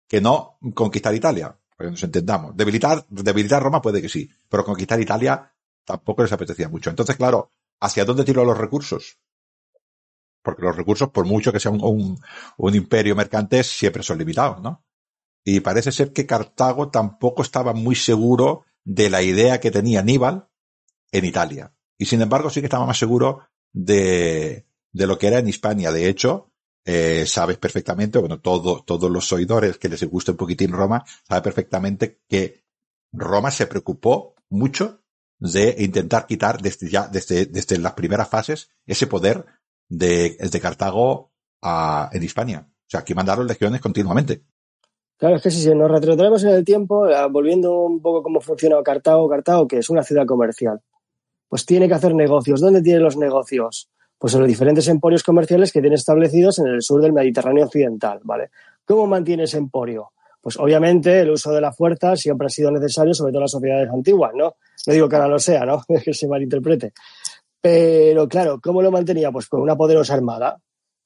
que no conquistar Italia para que nos entendamos. Debilitar, debilitar Roma puede que sí, pero conquistar Italia tampoco les apetecía mucho. Entonces, claro, ¿hacia dónde tiró los recursos? Porque los recursos, por mucho que sea un, un, imperio mercante, siempre son limitados, ¿no? Y parece ser que Cartago tampoco estaba muy seguro de la idea que tenía Aníbal en Italia. Y sin embargo, sí que estaba más seguro de, de lo que era en Hispania. De hecho, eh, sabes perfectamente, bueno, todo, todos los oidores que les guste un poquitín Roma, sabe perfectamente que Roma se preocupó mucho de intentar quitar desde ya, desde, desde las primeras fases, ese poder de, de Cartago a, en Hispania. O sea, aquí mandaron legiones continuamente. Claro, es que si nos retrotraemos en el tiempo, eh, volviendo un poco cómo funciona Cartago, Cartago, que es una ciudad comercial, pues tiene que hacer negocios. ¿Dónde tiene los negocios? pues en los diferentes emporios comerciales que tiene establecidos en el sur del Mediterráneo occidental, ¿vale? ¿Cómo mantiene ese emporio? Pues obviamente el uso de la fuerza siempre ha sido necesario, sobre todo en las sociedades antiguas, ¿no? No digo que ahora lo sea, ¿no? que se malinterprete. Pero claro, ¿cómo lo mantenía? Pues con una poderosa armada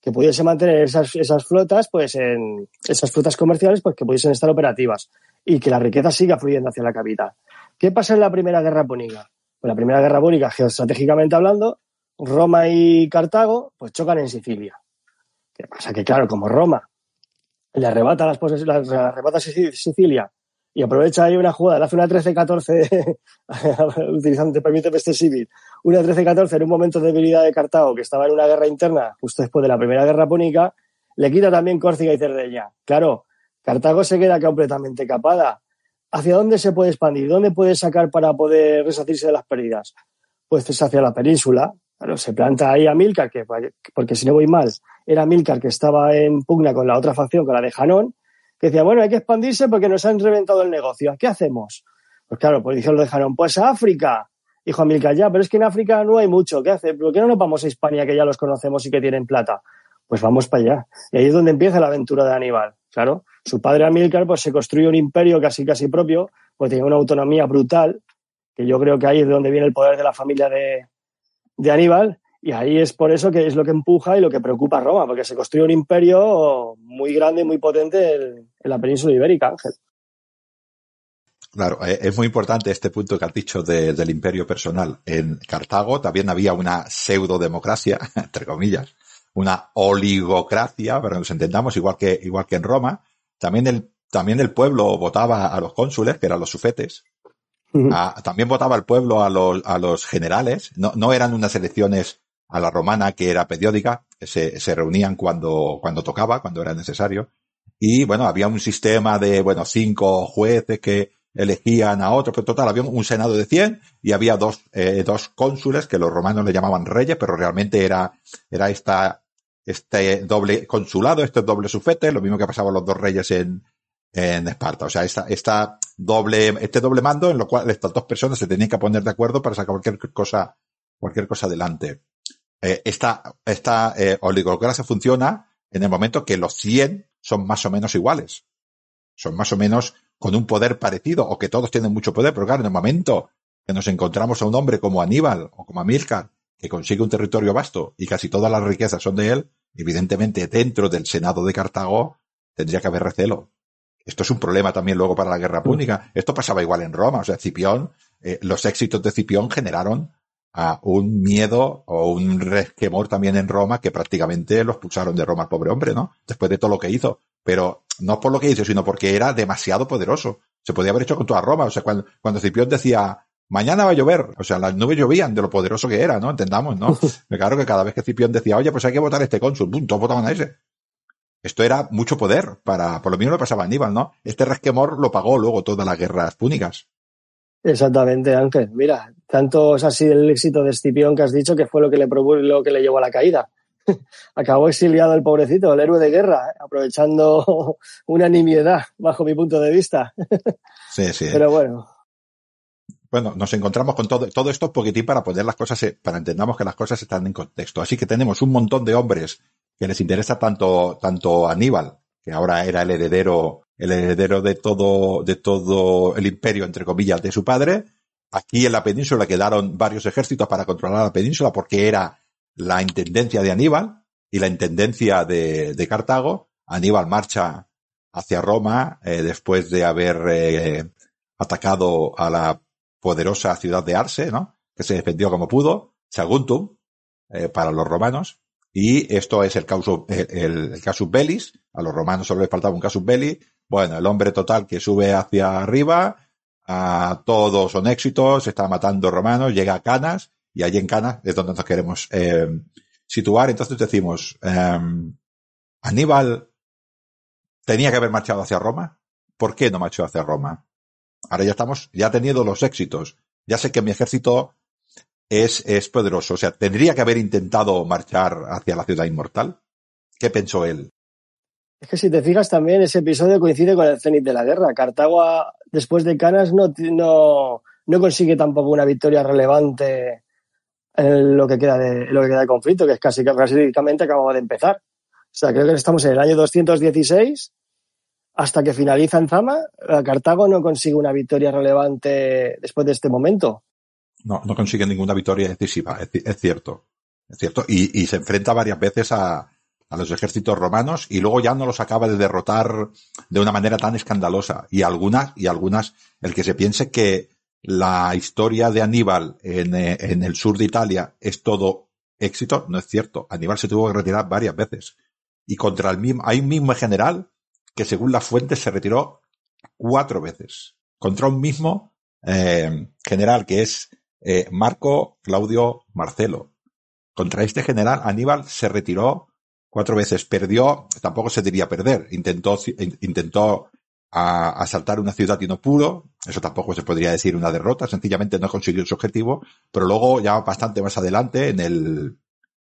que pudiese mantener esas, flotas, pues en esas flotas comerciales, pues que pudiesen estar operativas y que la riqueza siga fluyendo hacia la capital. ¿Qué pasa en la Primera Guerra Púnica? Pues la Primera Guerra Púnica, geoestratégicamente hablando, Roma y Cartago, pues chocan en Sicilia. ¿Qué pasa? Que claro, como Roma le arrebata las le arrebata Sicilia y aprovecha ahí una jugada, le hace una 13-14, utilizando, permíteme este civil, una 13-14 en un momento de debilidad de Cartago, que estaba en una guerra interna justo después de la Primera Guerra Púnica, le quita también Córcega y Cerdeña. Claro, Cartago se queda completamente capada. ¿Hacia dónde se puede expandir? ¿Dónde puede sacar para poder resarcirse de las pérdidas? Pues es hacia la península, Claro, se planta ahí a Milcar, que, porque si no voy mal, era Milcar que estaba en pugna con la otra facción, con la de Janón, que decía, bueno, hay que expandirse porque nos han reventado el negocio. ¿Qué hacemos? Pues claro, pues dijeron lo de Janón, pues a África. Dijo Milcar, ya, pero es que en África no hay mucho. ¿Qué hace? ¿Por qué no nos vamos a Hispania, que ya los conocemos y que tienen plata? Pues vamos para allá. Y ahí es donde empieza la aventura de Aníbal. Claro, su padre Amílcar pues se construye un imperio casi casi propio, pues tenía una autonomía brutal, que yo creo que ahí es de donde viene el poder de la familia de, de Aníbal. Y ahí es por eso que es lo que empuja y lo que preocupa a Roma, porque se construye un imperio muy grande y muy potente en, la península ibérica, Ángel. Claro, eh, es muy importante este punto que has dicho del imperio personal. En Cartago también había una pseudo-democracia, entre comillas, una oligocracia, para que nos entendamos, igual que, igual que en Roma. También el, también el pueblo votaba a los cónsules, que eran los sufetes, Ah, también votaba el pueblo a los, a los generales. No, no eran unas elecciones a la romana que era periódica, se, se reunían cuando, cuando tocaba, cuando era necesario. Y bueno, había un sistema de, bueno, cinco jueces que elegían a otros, pero total, había un senado de cien y había dos, eh, dos cónsules que los romanos le llamaban reyes, pero realmente era, era esta, este doble consulado, este doble sufete, lo mismo que pasaba los dos reyes en, en Esparta. O sea, esta, esta doble, este doble mando en lo cual estas dos personas se tenían que poner de acuerdo para sacar cualquier cosa, cualquier cosa adelante. Eh, esta, esta eh, oligocracia funciona en el momento que los 100 son más o menos iguales. Son más o menos con un poder parecido, o que todos tienen mucho poder, pero claro, en el momento que nos encontramos a un hombre como Aníbal o como Amílcar, que consigue un territorio vasto y casi todas las riquezas son de él, evidentemente dentro del Senado de Cartago tendría que haber recelo. Esto es un problema también luego para la guerra púnica. Esto pasaba igual en Roma. O sea, Cipión, eh, los éxitos de Cipión generaron a un miedo o un resquemor también en Roma que prácticamente los expulsaron de Roma al pobre hombre, ¿no? Después de todo lo que hizo. Pero no por lo que hizo, sino porque era demasiado poderoso. Se podía haber hecho con toda Roma. O sea, cuando, cuando Cipión decía, mañana va a llover, o sea, las nubes llovían de lo poderoso que era, ¿no? Entendamos, ¿no? claro que cada vez que Cipión decía, oye, pues hay que votar a este cónsul, todos votaban a ese. Esto era mucho poder para, por lo mismo le pasaba a Aníbal, ¿no? Este resquemor lo pagó luego todas las guerras púnicas. Exactamente, Ángel. Mira, tanto es así el éxito de Escipión que has dicho que fue lo que le lo que le llevó a la caída. Acabó exiliado el pobrecito, el héroe de guerra, ¿eh? aprovechando una nimiedad, bajo mi punto de vista. sí, sí. Pero bueno. Bueno, nos encontramos con todo, todo esto poquitín para poner las cosas, para entendamos que las cosas están en contexto. Así que tenemos un montón de hombres que les interesa tanto, tanto Aníbal, que ahora era el heredero, el heredero de todo, de todo el imperio, entre comillas, de su padre. Aquí en la península quedaron varios ejércitos para controlar la península porque era la intendencia de Aníbal y la intendencia de, de Cartago. Aníbal marcha hacia Roma eh, después de haber eh, atacado a la poderosa ciudad de Arce, ¿no? Que se defendió como pudo, Saguntum, eh, para los romanos. Y esto es el, caso el, el casus bellis. A los romanos solo les faltaba un casus belli. Bueno, el hombre total que sube hacia arriba, a todos son éxitos, está matando romanos, llega a Canas, y allí en Canas es donde nos queremos eh, situar. Entonces decimos, eh, Aníbal tenía que haber marchado hacia Roma. ¿Por qué no marchó hacia Roma? Ahora ya estamos, ya ha tenido los éxitos. Ya sé que mi ejército es, poderoso. O sea, tendría que haber intentado marchar hacia la ciudad inmortal. ¿Qué pensó él? Es que si te fijas también, ese episodio coincide con el cenit de la guerra. Cartago, después de Canas, no consigue tampoco una victoria relevante en lo que queda de, lo que queda de conflicto, que es casi prácticamente acababa de empezar. O sea, creo que estamos en el año 216 hasta que finaliza en Zama. Cartago no consigue una victoria relevante después de este momento. No, no consigue ninguna victoria decisiva, es, cierto. Es cierto. Y, se enfrenta varias veces a, a los ejércitos romanos y luego ya no los acaba de derrotar de una manera tan escandalosa. Y algunas, y algunas, el que se piense que la historia de Aníbal en, en el sur de Italia es todo éxito, no es cierto. Aníbal se tuvo que retirar varias veces. Y contra el mismo, hay un mismo general que según las fuentes se retiró cuatro veces. Contra un mismo eh, general que es eh, Marco Claudio Marcelo. Contra este general, Aníbal se retiró cuatro veces. Perdió, tampoco se diría perder. Intentó, intentó a, asaltar una ciudad y no pudo. Eso tampoco se podría decir una derrota. Sencillamente no consiguió su objetivo. Pero luego, ya bastante más adelante, en el,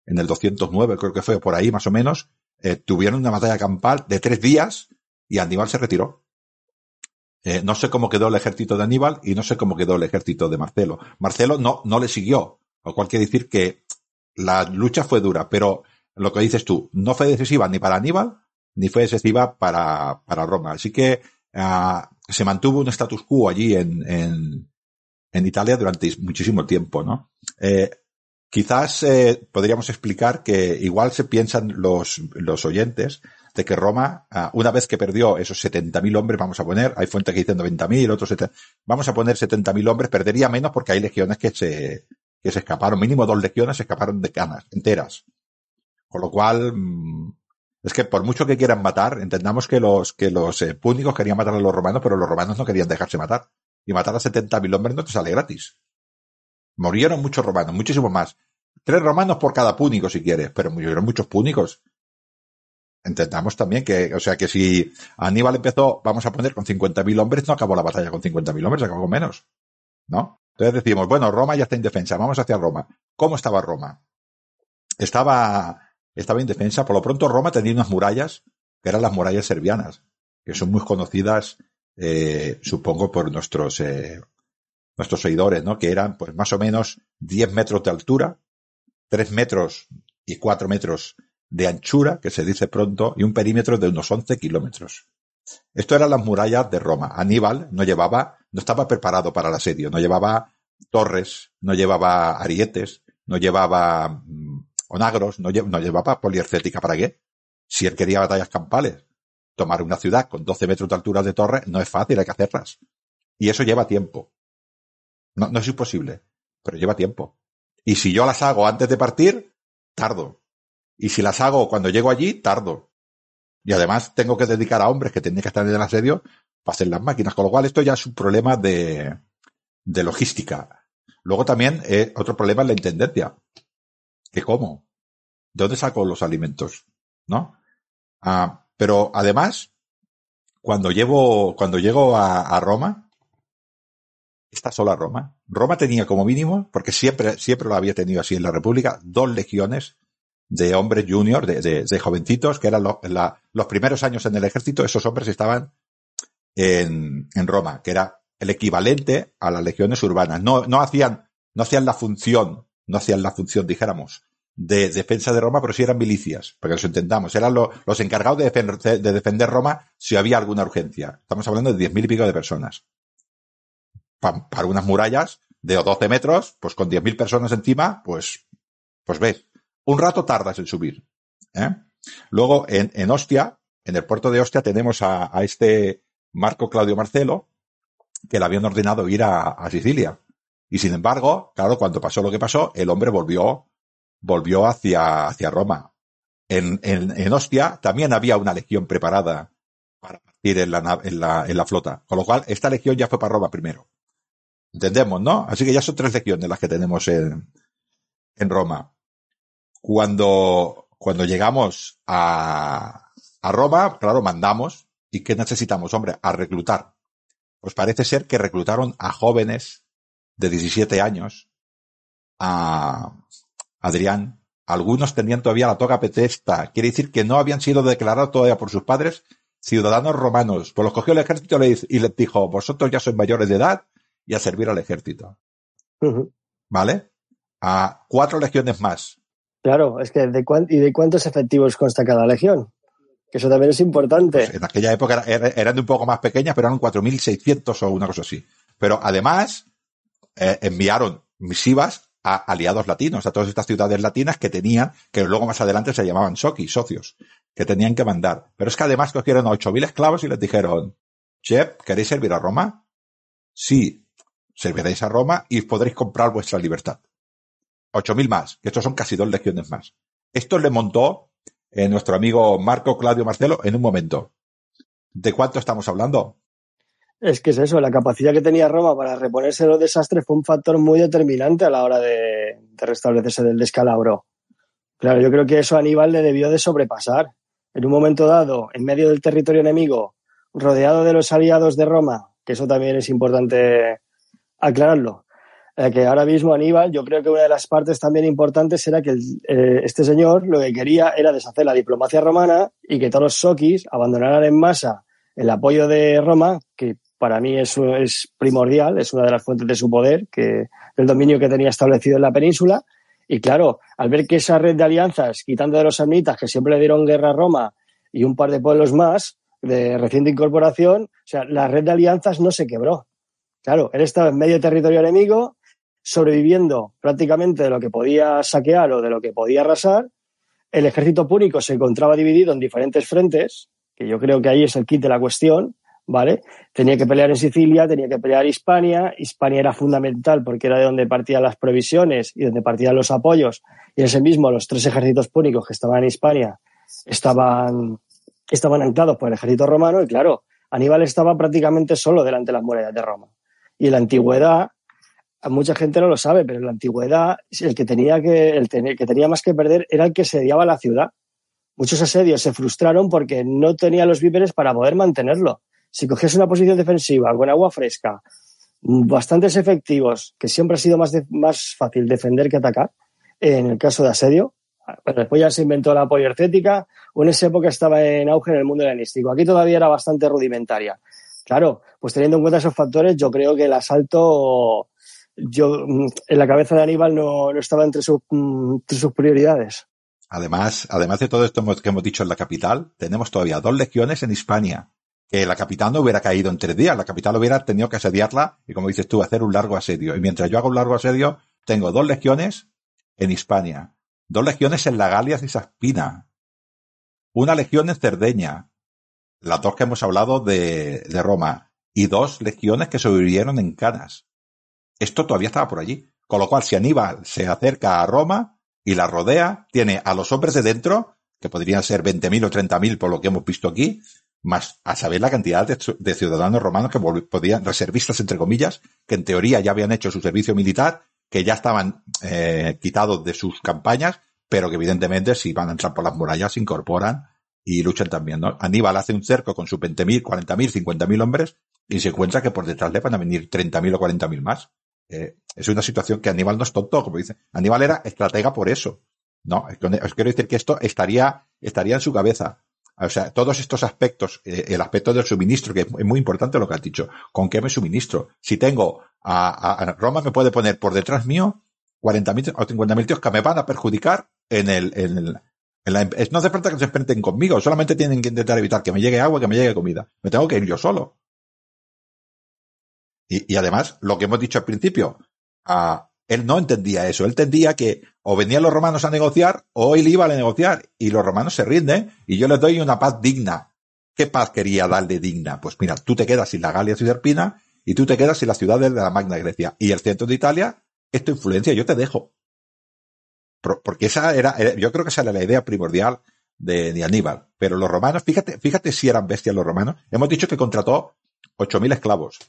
en el 209, creo que fue por ahí más o menos, eh, tuvieron una batalla campal de tres días y Aníbal se retiró. Eh, no sé cómo quedó el ejército de Aníbal y no sé cómo quedó el ejército de Marcelo. Marcelo no, no le siguió, lo cual quiere decir que la lucha fue dura, pero lo que dices tú, no fue decisiva ni para Aníbal, ni fue decisiva para, para Roma. Así que uh, se mantuvo un status quo allí en, en, en Italia durante muchísimo tiempo, ¿no? Eh, quizás eh, podríamos explicar que igual se piensan los, los oyentes de que Roma, uh, una vez que perdió esos 70.000 hombres, vamos a poner, hay fuentes que dicen 90.000, otros 70, vamos a poner 70.000 hombres, perdería menos porque hay legiones que se, que se escaparon, mínimo dos legiones se escaparon de canas enteras. Con lo cual, mmm, es que por mucho que quieran matar, entendamos que los, que los eh, púnicos querían matar a los romanos, pero los romanos no querían dejarse matar. Y matar a 70.000 hombres no te sale gratis. Murieron muchos romanos, muchísimos más. Tres romanos por cada púnico si quieres, pero murieron muchos púnicos entendamos también que, o sea, que si Aníbal empezó, vamos a poner, con 50.000 hombres, no acabó la batalla con 50.000 hombres, acabó con menos. ¿No? Entonces decimos, bueno, Roma ya está indefensa, vamos hacia Roma. ¿Cómo estaba Roma? Estaba, estaba indefensa. Por lo pronto Roma tenía unas murallas, que eran las murallas serbianas, que son muy conocidas, eh, supongo, por nuestros, eh, nuestros seguidores, ¿no? Que eran, pues, más o menos 10 metros de altura, 3 metros y 4 metros de anchura, que se dice pronto, y un perímetro de unos 11 kilómetros. Esto eran las murallas de Roma. Aníbal no llevaba, no estaba preparado para el asedio, no llevaba torres, no llevaba arietes, no llevaba mm, onagros, no, no llevaba poliercética para qué. Si él quería batallas campales, tomar una ciudad con 12 metros de altura de torre no es fácil, hay que hacerlas. Y eso lleva tiempo. No, no es imposible, pero lleva tiempo. Y si yo las hago antes de partir, tardo. Y si las hago cuando llego allí, tardo. Y además tengo que dedicar a hombres que tienen que estar en el asedio para hacer las máquinas. Con lo cual esto ya es un problema de, de logística. Luego también eh, otro problema es la intendencia. ¿Qué cómo? ¿De dónde saco los alimentos? ¿No? Ah, pero además, cuando llevo, cuando llego a Roma, está sola Roma. Roma tenía como mínimo, porque siempre, siempre lo había tenido así en la República, dos legiones de hombres juniors, de, de, de jovencitos, que eran lo, la, los primeros años en el ejército, esos hombres estaban en, en Roma, que era el equivalente a las legiones urbanas. No, no hacían, no hacían la función, no hacían la función, dijéramos, de defensa de Roma, pero sí eran milicias, para que los entendamos. Eran lo, los encargados de defender, de defender Roma si había alguna urgencia. Estamos hablando de diez mil y pico de personas. Pa, para unas murallas de 12 metros, pues con diez mil personas encima, pues, pues ves, un rato tardas en subir. ¿eh? Luego, en, en Ostia, en el puerto de Ostia, tenemos a, a este Marco Claudio Marcelo, que le habían ordenado ir a, a, Sicilia. Y sin embargo, claro, cuando pasó lo que pasó, el hombre volvió, volvió hacia, hacia Roma. En, en, en Ostia también había una legión preparada para partir en la, en, la, en la flota. Con lo cual, esta legión ya fue para Roma primero. Entendemos, ¿no? Así que ya son tres legiones las que tenemos en, en Roma. Cuando, cuando llegamos a, a Roma, claro, mandamos. ¿Y qué necesitamos, hombre? A reclutar. Pues parece ser que reclutaron a jóvenes de 17 años, a Adrián. Algunos tenían todavía la toga petesta. Quiere decir que no habían sido declarados todavía por sus padres ciudadanos romanos. Pues los cogió el ejército y les dijo, vosotros ya sois mayores de edad y a servir al ejército. Uh -huh. ¿Vale? A cuatro legiones más. Claro, es que de ¿y de cuántos efectivos consta cada legión? Que eso también es importante. Pues en aquella época era, eran un poco más pequeñas, pero eran 4.600 o una cosa así. Pero además eh, enviaron misivas a aliados latinos, a todas estas ciudades latinas que tenían, que luego más adelante se llamaban soki, socios, que tenían que mandar. Pero es que además cogieron a 8.000 esclavos y les dijeron, Chef, ¿queréis servir a Roma? Sí, serviréis a Roma y podréis comprar vuestra libertad. 8.000 más, que estos son casi dos legiones más. Esto le montó eh, nuestro amigo Marco Claudio Marcelo en un momento. ¿De cuánto estamos hablando? Es que es eso, la capacidad que tenía Roma para reponerse de los desastres fue un factor muy determinante a la hora de, de restablecerse del descalabro. Claro, yo creo que eso Aníbal le debió de sobrepasar. En un momento dado, en medio del territorio enemigo, rodeado de los aliados de Roma, que eso también es importante aclararlo, eh, que ahora mismo Aníbal, yo creo que una de las partes también importantes era que el, eh, este señor lo que quería era deshacer la diplomacia romana y que todos los soquis abandonaran en masa el apoyo de Roma, que para mí eso es primordial, es una de las fuentes de su poder, que el dominio que tenía establecido en la península. Y claro, al ver que esa red de alianzas, quitando de los samnitas, que siempre le dieron guerra a Roma, y un par de pueblos más de reciente incorporación, o sea, la red de alianzas no se quebró. Claro, él estaba en medio territorio enemigo, sobreviviendo prácticamente de lo que podía saquear o de lo que podía arrasar. El ejército púnico se encontraba dividido en diferentes frentes, que yo creo que ahí es el kit de la cuestión, ¿vale? Tenía que pelear en Sicilia, tenía que pelear Hispania. Hispania era fundamental porque era de donde partían las provisiones y donde partían los apoyos. Y ese mismo, los tres ejércitos púnicos que estaban en Hispania estaban, estaban anclados por el ejército romano y claro, Aníbal estaba prácticamente solo delante de las murallas de Roma. Y en la antigüedad, mucha gente no lo sabe, pero en la antigüedad el que tenía, que, el que tenía más que perder era el que sediaba la ciudad. Muchos asedios se frustraron porque no tenía los víveres para poder mantenerlo. Si cogías una posición defensiva con agua fresca, bastantes efectivos, que siempre ha sido más, más fácil defender que atacar, en el caso de asedio, después ya se inventó la poliercética, o en esa época estaba en auge en el mundo helenístico. Aquí todavía era bastante rudimentaria. Claro, pues teniendo en cuenta esos factores, yo creo que el asalto yo en la cabeza de Aníbal no, no estaba entre, su, entre, sus prioridades. Además, además de todo esto que hemos dicho en la capital, tenemos todavía dos legiones en Hispania. que la capital no hubiera caído en tres días, la capital hubiera tenido que asediarla y como dices tú, hacer un largo asedio. Y mientras yo hago un largo asedio, tengo dos legiones en Hispania, dos legiones en la Galia Cisaspina, una legión en Cerdeña, las dos que hemos hablado de, de Roma, y dos legiones que sobrevivieron en Canas. Esto todavía estaba por allí. Con lo cual, si Aníbal se acerca a Roma y la rodea, tiene a los hombres de dentro, que podrían ser 20.000 o 30.000 por lo que hemos visto aquí, más a saber la cantidad de, ciudadanos romanos que podían, reservistas entre comillas, que en teoría ya habían hecho su servicio militar, que ya estaban eh, quitados de sus campañas, pero que evidentemente si van a entrar por las murallas se incorporan y luchan también. Aníbal hace un cerco con sus 20.000, 40.000, 50.000 hombres y se encuentra que por detrás le van a venir 30.000 o 40.000 más. Eh, es una situación que Aníbal no es tonto, como dice. Aníbal era estratega por eso. No, os quiero decir que esto estaría, estaría en su cabeza. O sea, todos estos aspectos, eh, el aspecto del suministro, que es muy importante lo que has dicho. ¿Con qué me suministro? Si tengo a, Roma me puede poner por detrás mío 40.000 o 50.000 tíos que me van a perjudicar en el, en el en la, no hace falta que se enfrenten conmigo, solamente tienen que intentar evitar que me llegue agua, que me llegue comida. Me tengo que ir yo solo. Y, además, lo que hemos dicho al principio, a, él no entendía eso. Él entendía que o venían los romanos a negociar o él iba a negociar y los romanos se rinden y yo les doy una paz digna. ¿Qué paz quería darle digna? Pues mira, tú te quedas sin la Galia Cisalpina y tú te quedas sin las ciudades de la Magna Grecia y el centro de Italia es tu influencia, yo te dejo. Porque esa era, yo creo que esa era la idea primordial de, de Aníbal. Pero los romanos, fíjate, fíjate si eran bestias los romanos. Hemos dicho que contrató 8.000 esclavos.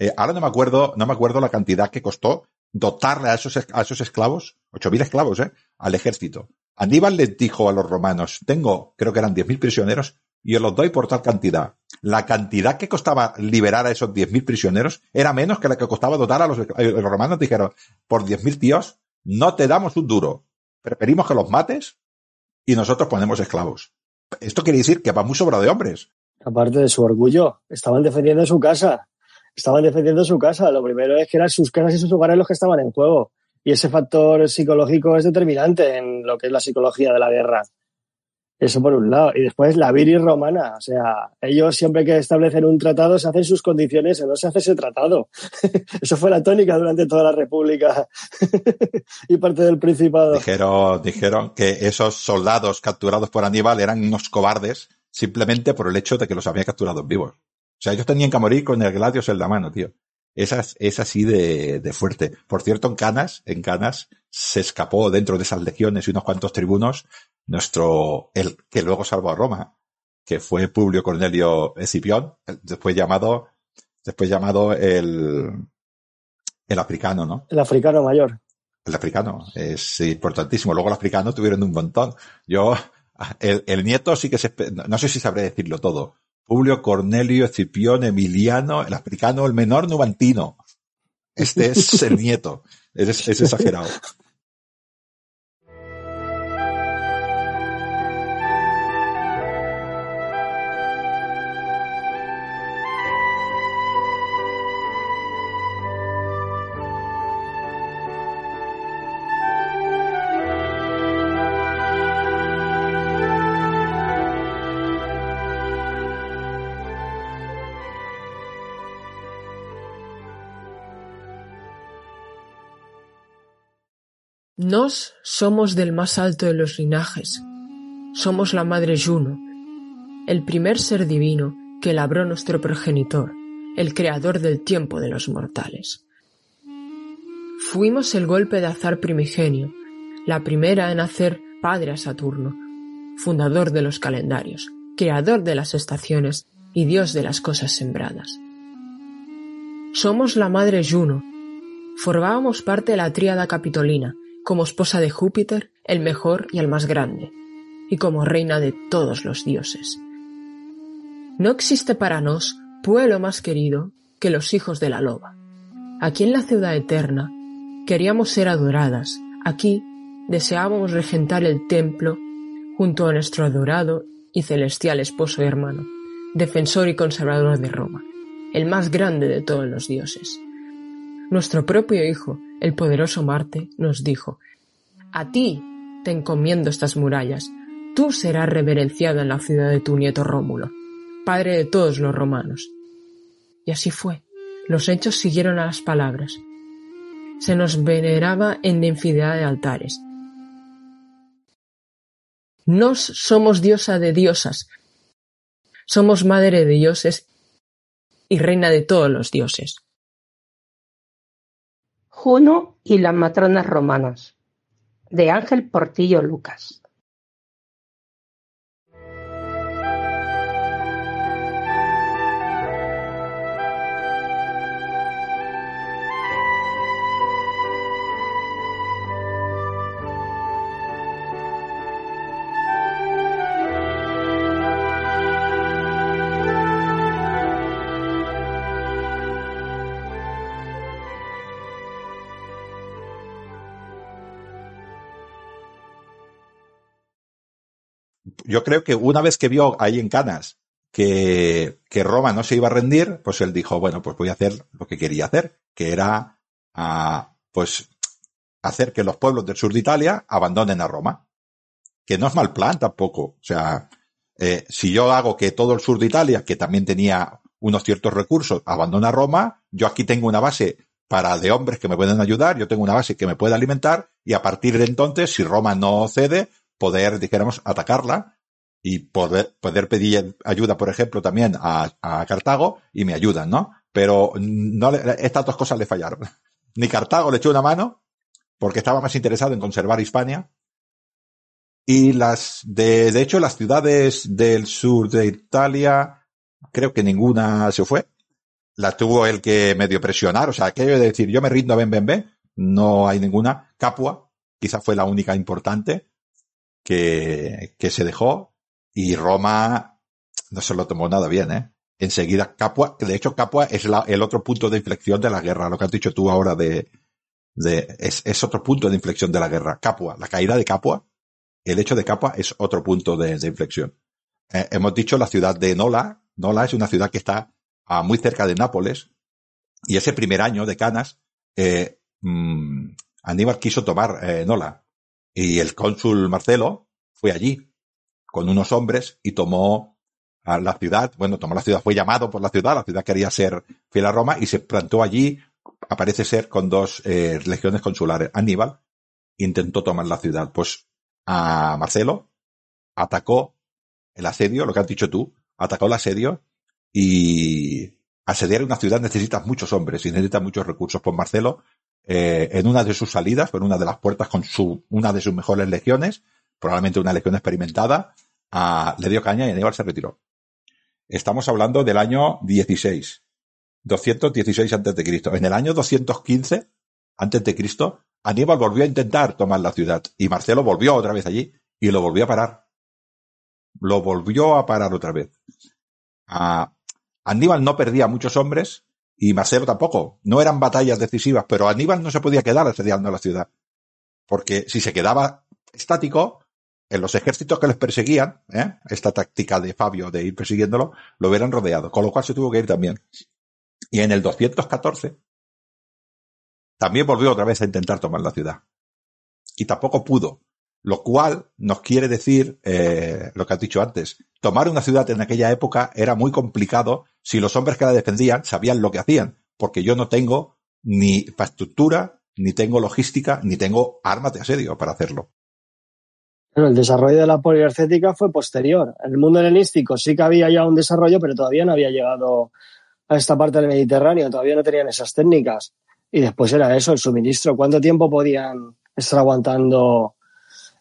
Eh, ahora no me acuerdo, no me acuerdo la cantidad que costó dotarle a esos, a esos esclavos, 8.000 esclavos, ¿eh? Al ejército. Aníbal les dijo a los romanos, tengo, creo que eran 10.000 prisioneros, y os los doy por tal cantidad. La cantidad que costaba liberar a esos 10.000 prisioneros era menos que la que costaba dotar a los, los romanos. Dijeron, por 10.000 tíos, no te damos un duro. Preferimos que los mates y nosotros ponemos esclavos. Esto quiere decir que va muy sobrado de hombres. Aparte de su orgullo, estaban defendiendo su casa. Estaban defendiendo su casa. Lo primero es que eran sus casas y sus hogares los que estaban en juego. Y ese factor psicológico es determinante en lo que es la psicología de la guerra. Eso por un lado. Y después la viris romana. O sea, ellos siempre que establecen un tratado se hacen sus condiciones y no se hace ese tratado. Eso fue la tónica durante toda la República y parte del Principado. Dijeron, dijeron que esos soldados capturados por Aníbal eran unos cobardes simplemente por el hecho de que los había capturado vivos. O sea, ellos tenían que morir con el gladios en la mano, tío. Esa es, así de, de, fuerte. Por cierto, en Canas, en Canas, se escapó dentro de esas legiones y unos cuantos tribunos nuestro, el que luego salvó a Roma, que fue Publio Cornelio Escipión, después llamado, después llamado el, el africano, ¿no? El africano mayor. El africano, es importantísimo. Luego el africano tuvieron un montón. Yo, el, el nieto sí que se, no sé si sabré decirlo todo. Publio Cornelio Escipión Emiliano, el africano, el menor nubantino. Este es el nieto. Es exagerado. Nos somos del más alto de los linajes. Somos la madre Juno, el primer ser divino que labró nuestro progenitor, el creador del tiempo de los mortales. Fuimos el golpe de azar primigenio, la primera en hacer padre a Saturno, fundador de los calendarios, creador de las estaciones y dios de las cosas sembradas. Somos la madre Juno. Formábamos parte de la tríada capitolina, como esposa de Júpiter, el mejor y el más grande, y como reina de todos los dioses. No existe para nos pueblo más querido que los hijos de la loba. Aquí en la ciudad eterna queríamos ser adoradas, aquí deseábamos regentar el templo junto a nuestro adorado y celestial esposo y hermano, defensor y conservador de Roma, el más grande de todos los dioses. Nuestro propio Hijo, el poderoso Marte, nos dijo, A ti te encomiendo estas murallas, tú serás reverenciado en la ciudad de tu nieto Rómulo. padre de todos los romanos. Y así fue. Los hechos siguieron a las palabras. Se nos veneraba en infinidad de altares. Nos somos diosa de diosas. Somos madre de dioses y reina de todos los dioses. Juno y las matronas romanas. De Ángel Portillo Lucas. Yo creo que una vez que vio ahí en Canas que, que, Roma no se iba a rendir, pues él dijo, bueno, pues voy a hacer lo que quería hacer, que era, ah, pues, hacer que los pueblos del sur de Italia abandonen a Roma. Que no es mal plan tampoco. O sea, eh, si yo hago que todo el sur de Italia, que también tenía unos ciertos recursos, abandona Roma, yo aquí tengo una base para de hombres que me pueden ayudar, yo tengo una base que me puede alimentar, y a partir de entonces, si Roma no cede, poder, dijéramos, atacarla y poder, poder pedir ayuda, por ejemplo, también a, a Cartago y me ayudan, ¿no? Pero no, estas dos cosas le fallaron. Ni Cartago le echó una mano porque estaba más interesado en conservar Hispania. Y las, de, de hecho, las ciudades del sur de Italia, creo que ninguna se fue. Las tuvo él que medio presionar, o sea, aquello de decir, yo me rindo, ven, ven, ven. No hay ninguna. Capua, quizá fue la única importante que, que se dejó y Roma no se lo tomó nada bien, ¿eh? Enseguida Capua, de hecho Capua es la, el otro punto de inflexión de la guerra, lo que has dicho tú ahora de, de es, otro punto de inflexión de la guerra. Capua, la caída de Capua, el hecho de Capua es otro punto de, inflexión. Eh, hemos dicho la ciudad de Nola, Nola es una ciudad que está a muy cerca de Nápoles, y ese primer año de Canas, eh, mmm, Aníbal quiso tomar eh, Nola, y el cónsul Marcelo fue allí con unos hombres y tomó a la ciudad, bueno, tomó la ciudad, fue llamado por la ciudad, la ciudad quería ser fiel a Roma y se plantó allí, aparece ser con dos eh, legiones consulares. Aníbal intentó tomar la ciudad, pues a Marcelo atacó el asedio, lo que has dicho tú, atacó el asedio y asediar una ciudad necesitas muchos hombres y necesitas muchos recursos. Pues Marcelo, eh, en una de sus salidas, por una de las puertas con su, una de sus mejores legiones, probablemente una legión experimentada, a, le dio caña y Aníbal se retiró. Estamos hablando del año 16, 216 antes de Cristo. En el año 215 antes de Cristo, Aníbal volvió a intentar tomar la ciudad y Marcelo volvió otra vez allí y lo volvió a parar. Lo volvió a parar otra vez. A, Aníbal no perdía muchos hombres y Marcelo tampoco. No eran batallas decisivas, pero Aníbal no se podía quedar asediando la ciudad. Porque si se quedaba estático, en los ejércitos que les perseguían, ¿eh? esta táctica de Fabio de ir persiguiéndolo, lo hubieran rodeado, con lo cual se tuvo que ir también. Y en el 214, también volvió otra vez a intentar tomar la ciudad. Y tampoco pudo. Lo cual nos quiere decir eh, lo que has dicho antes. Tomar una ciudad en aquella época era muy complicado si los hombres que la defendían sabían lo que hacían, porque yo no tengo ni infraestructura, ni tengo logística, ni tengo armas de asedio para hacerlo. Pero el desarrollo de la poliarcética fue posterior. En el mundo helenístico sí que había ya un desarrollo, pero todavía no había llegado a esta parte del Mediterráneo, todavía no tenían esas técnicas. Y después era eso, el suministro. ¿Cuánto tiempo podían estar aguantando,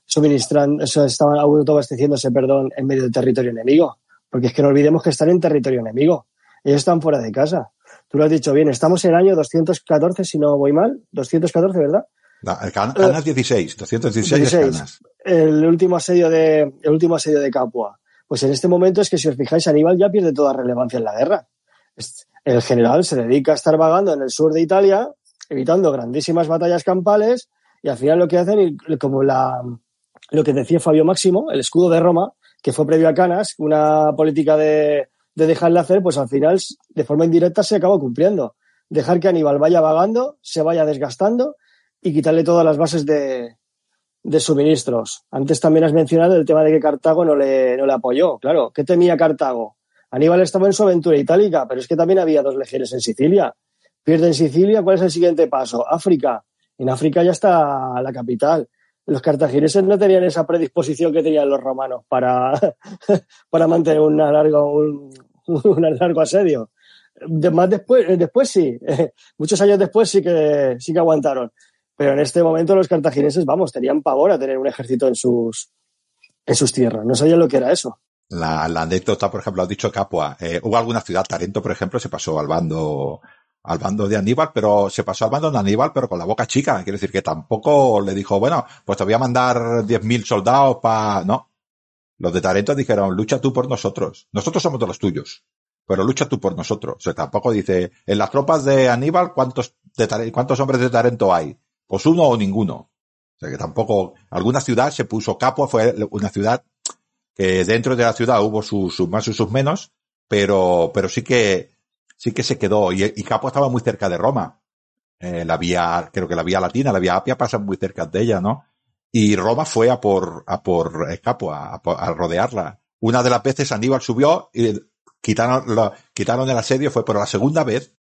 suministrando, eso, estaban autoabasteciéndose, perdón, en medio del territorio enemigo? Porque es que no olvidemos que están en territorio enemigo. Ellos están fuera de casa. Tú lo has dicho bien, estamos en el año 214, si no voy mal, 214, ¿verdad? Canas 16, 216 Canas. El último asedio de, el último asedio de Capua. Pues en este momento es que si os fijáis, Aníbal ya pierde toda relevancia en la guerra. El general se dedica a estar vagando en el sur de Italia, evitando grandísimas batallas campales, y al final lo que hacen, como la, lo que decía Fabio Máximo, el escudo de Roma, que fue previo a Canas, una política de, de dejarle hacer, pues al final, de forma indirecta, se acabó cumpliendo. Dejar que Aníbal vaya vagando, se vaya desgastando y quitarle todas las bases de, de suministros. Antes también has mencionado el tema de que Cartago no le, no le apoyó. Claro, ¿qué temía Cartago? Aníbal estaba en su aventura itálica, pero es que también había dos legiones en Sicilia. Pierde en Sicilia, ¿cuál es el siguiente paso? África. En África ya está la capital. Los cartagineses no tenían esa predisposición que tenían los romanos para, para mantener un largo, un, un largo asedio. más después, después sí, muchos años después sí que, sí que aguantaron. Pero en este momento los cartagineses, vamos, tenían pavor a tener un ejército en sus, en sus tierras. No sabían lo que era eso. La, anécdota, por ejemplo, ha dicho Capua. Eh, hubo alguna ciudad, Tarento, por ejemplo, se pasó al bando, al bando de Aníbal, pero se pasó al bando de Aníbal, pero con la boca chica. Quiere decir que tampoco le dijo, bueno, pues te voy a mandar 10.000 soldados para, no. Los de Tarento dijeron, lucha tú por nosotros. Nosotros somos de los tuyos, pero lucha tú por nosotros. O sea, tampoco dice, en las tropas de Aníbal, ¿cuántos, de ¿cuántos hombres de Tarento hay? Pues uno o ninguno. O sea, que tampoco, alguna ciudad se puso Capua, fue una ciudad que dentro de la ciudad hubo sus, más y sus menos, pero, pero sí que, sí que se quedó. Y, y Capua estaba muy cerca de Roma. Eh, la vía, creo que la vía latina, la vía Apia pasa muy cerca de ella, ¿no? Y Roma fue a por, a por eh, Capua, a, rodearla. Una de las veces Aníbal subió y quitaron, quitaron el asedio, fue por la segunda vez,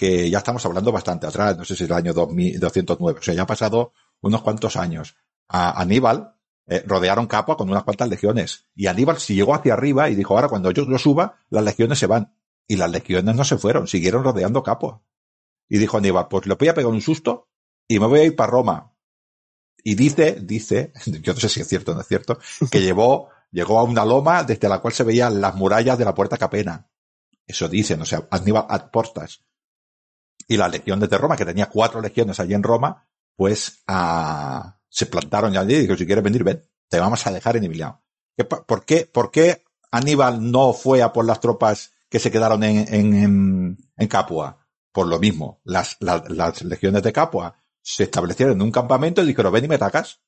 que ya estamos hablando bastante atrás, no sé si es el año 2209, o sea, ya ha pasado unos cuantos años. A Aníbal, eh, rodearon Capua con unas cuantas legiones. Y Aníbal se llegó hacia arriba y dijo, ahora cuando yo lo suba, las legiones se van. Y las legiones no se fueron, siguieron rodeando Capua. Y dijo Aníbal, pues le voy a pegar un susto y me voy a ir para Roma. Y dice, dice, yo no sé si es cierto o no es cierto, que llevó, llegó a una loma desde la cual se veían las murallas de la puerta Capena. Eso dicen, o sea, Aníbal ad portas. Y la legión de Roma, que tenía cuatro legiones allí en Roma, pues a, se plantaron ya allí y dijo, si quieres venir, ven, te vamos a dejar en Emiliano. ¿Por qué, por qué Aníbal no fue a por las tropas que se quedaron en, en, en Capua? Por lo mismo, las, las, las, legiones de Capua se establecieron en un campamento y dijeron, ven y me atacas.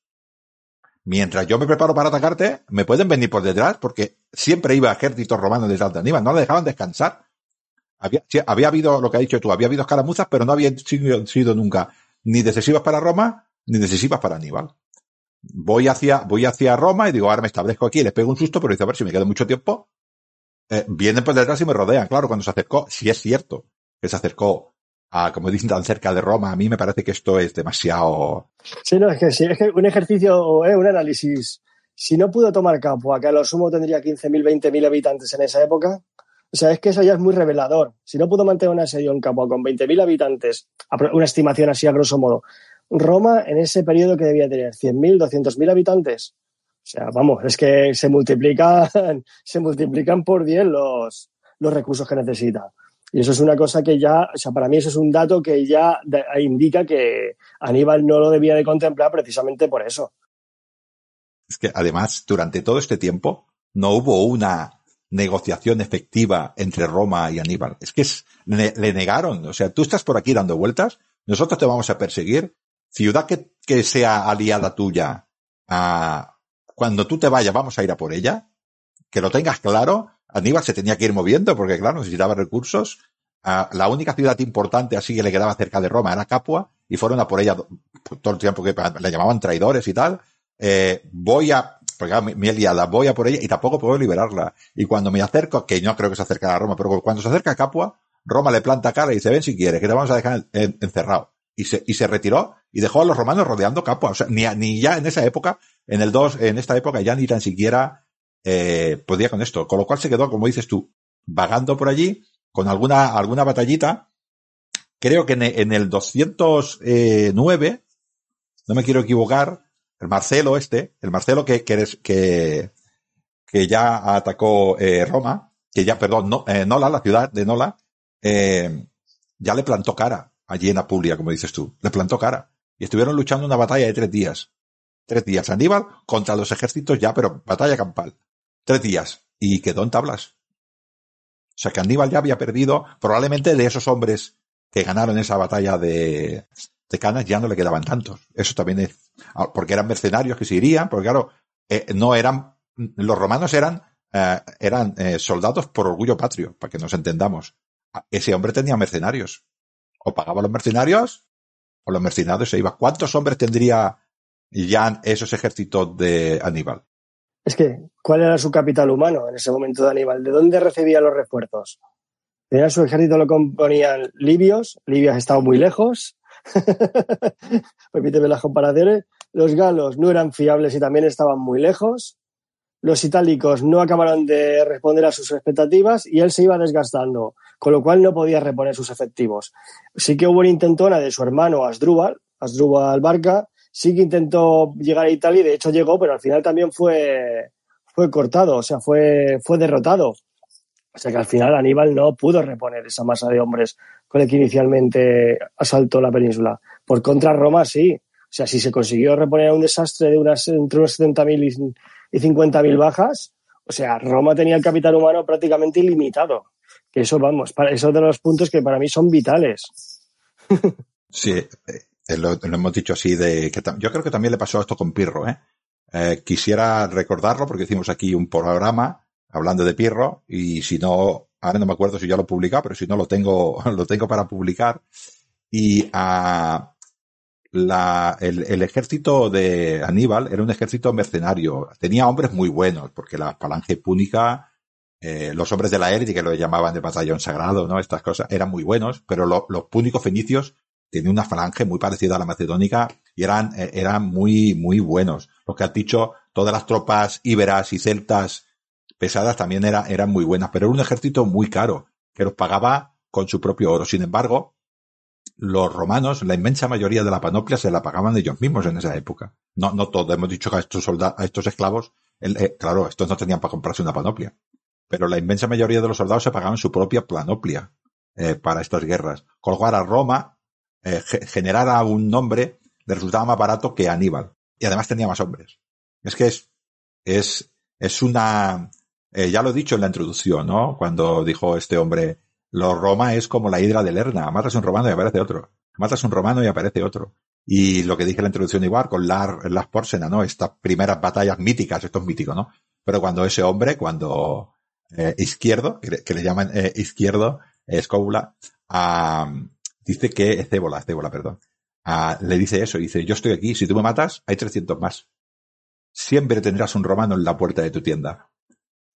Mientras yo me preparo para atacarte, me pueden venir por detrás porque siempre iba ejércitos romanos detrás de Aníbal, no le dejaban descansar. Había, había habido, lo que ha dicho tú, había habido escaramuzas, pero no habían sido, nunca ni decisivas para Roma ni decisivas para Aníbal. Voy hacia, voy hacia Roma y digo, ahora me establezco aquí, les pego un susto, pero dice, a ver si me quedo mucho tiempo. Eh, vienen por detrás y me rodean. Claro, cuando se acercó, si es cierto que se acercó a, como dicen, tan cerca de Roma, a mí me parece que esto es demasiado. Sí, no, es que, sí, es que un ejercicio, eh, un análisis. Si no pudo tomar campo, acá lo sumo tendría 15.000, 20.000 habitantes en esa época. O sea, es que eso ya es muy revelador. Si no pudo mantener un asedio en campo con 20.000 habitantes, una estimación así a grosso modo, Roma en ese periodo que debía tener 100.000, 200.000 habitantes. O sea, vamos, es que se multiplican, se multiplican por 10 los, los recursos que necesita. Y eso es una cosa que ya, o sea, para mí eso es un dato que ya indica que Aníbal no lo debía de contemplar precisamente por eso. Es que además, durante todo este tiempo, no hubo una negociación efectiva entre Roma y Aníbal. Es que le negaron. O sea, tú estás por aquí dando vueltas, nosotros te vamos a perseguir ciudad que, sea aliada tuya, a, cuando tú te vayas vamos a ir a por ella, que lo tengas claro, Aníbal se tenía que ir moviendo porque claro, necesitaba recursos. la única ciudad importante así que le quedaba cerca de Roma era Capua y fueron a por ella todo el tiempo que le llamaban traidores y tal. Eh, voy a, porque mi, aliada, voy a por ella y tampoco puedo liberarla. Y cuando me acerco, que no creo que se acerque a Roma, pero cuando se acerca a Capua, Roma le planta cara y dice, ven si quieres, que te vamos a dejar encerrado y se, y se retiró y dejó a los romanos rodeando Capua. O sea, ni, ya en esa época, en el 2, en esta época ya ni tan siquiera eh, podía con esto. Con lo cual se quedó, como dices tú, vagando por allí con alguna, alguna batallita. Creo que en, en el 209, no me quiero equivocar, el Marcelo este, el Marcelo que, que, que, que ya atacó eh, Roma, que ya, perdón, no, eh, Nola, la ciudad de Nola, eh, ya le plantó cara allí en Apulia, como dices tú. Le plantó cara. Y estuvieron luchando una batalla de tres días. Tres días. Aníbal contra los ejércitos ya, pero batalla campal. Tres días. Y quedó en tablas. O sea que Aníbal ya había perdido, probablemente de esos hombres que ganaron esa batalla de, de Canas ya no le quedaban tantos. Eso también es, ah, porque eran mercenarios que se irían, porque claro, eh, no eran, los romanos eran, eh, eran eh, soldados por orgullo patrio, para que nos entendamos. Ah, ese hombre tenía mercenarios o pagaba los mercenarios o los mercenarios se iban. ¿Cuántos hombres tendría ya esos ejércitos de Aníbal? Es que, ¿cuál era su capital humano en ese momento de Aníbal? ¿De dónde recibía los refuerzos? Tenía su ejército lo componían libios, Libia estaba muy lejos, permíteme las comparaciones, los galos no eran fiables y también estaban muy lejos, los itálicos no acabaron de responder a sus expectativas y él se iba desgastando, con lo cual no podía reponer sus efectivos. Sí que hubo una intentona de su hermano Asdrúbal, Asdrúbal Barca, sí que intentó llegar a Italia y de hecho llegó, pero al final también fue, fue cortado, o sea, fue, fue derrotado. O sea que al final Aníbal no pudo reponer esa masa de hombres con el que inicialmente asaltó la península. Por contra, Roma sí. O sea, si se consiguió reponer un desastre de unas, entre unos 70.000 y, y 50.000 bajas, o sea, Roma tenía el capital humano prácticamente ilimitado. Que eso, vamos, para, eso de los puntos que para mí son vitales. Sí, eh, lo, lo, hemos dicho así de que yo creo que también le pasó esto con Pirro, ¿eh? ¿eh? Quisiera recordarlo porque hicimos aquí un programa hablando de Pirro y si no, ahora no me acuerdo si ya lo he publicado, pero si no lo tengo, lo tengo para publicar. Y a la, el, ejército de Aníbal era un ejército mercenario. Tenía hombres muy buenos, porque la falange púnica, eh, los hombres de la élite, que lo llamaban de batallón sagrado, ¿no? Estas cosas, eran muy buenos, pero lo, los púnicos fenicios tenían una falange muy parecida a la macedónica y eran, eh, eran muy, muy buenos. Lo que has dicho, todas las tropas íberas y celtas pesadas también era, eran muy buenas, pero era un ejército muy caro, que los pagaba con su propio oro. Sin embargo, los romanos, la inmensa mayoría de la panoplia se la pagaban ellos mismos en esa época. No, no todo. Hemos dicho que a estos soldados, a estos esclavos, eh, claro, estos no tenían para comprarse una panoplia. Pero la inmensa mayoría de los soldados se pagaban su propia panoplia eh, para estas guerras. Cual a Roma eh, generar a un nombre le resultaba más barato que Aníbal. Y además tenía más hombres. Es que es, es, es una, eh, ya lo he dicho en la introducción, ¿no? Cuando dijo este hombre, lo Roma es como la hidra de Lerna, matas un romano y aparece otro. Matas un romano y aparece otro. Y lo que dije en la introducción igual, con Lar, Las Pórsena, ¿no? Estas primeras batallas míticas, esto es mítico, ¿no? Pero cuando ese hombre, cuando eh, izquierdo, que, le llaman eh, izquierdo, escóbula, dice que, Cébola, Cébola, perdón, le dice eso, dice, yo estoy aquí, si tú me matas, hay 300 más. Siempre tendrás un romano en la puerta de tu tienda.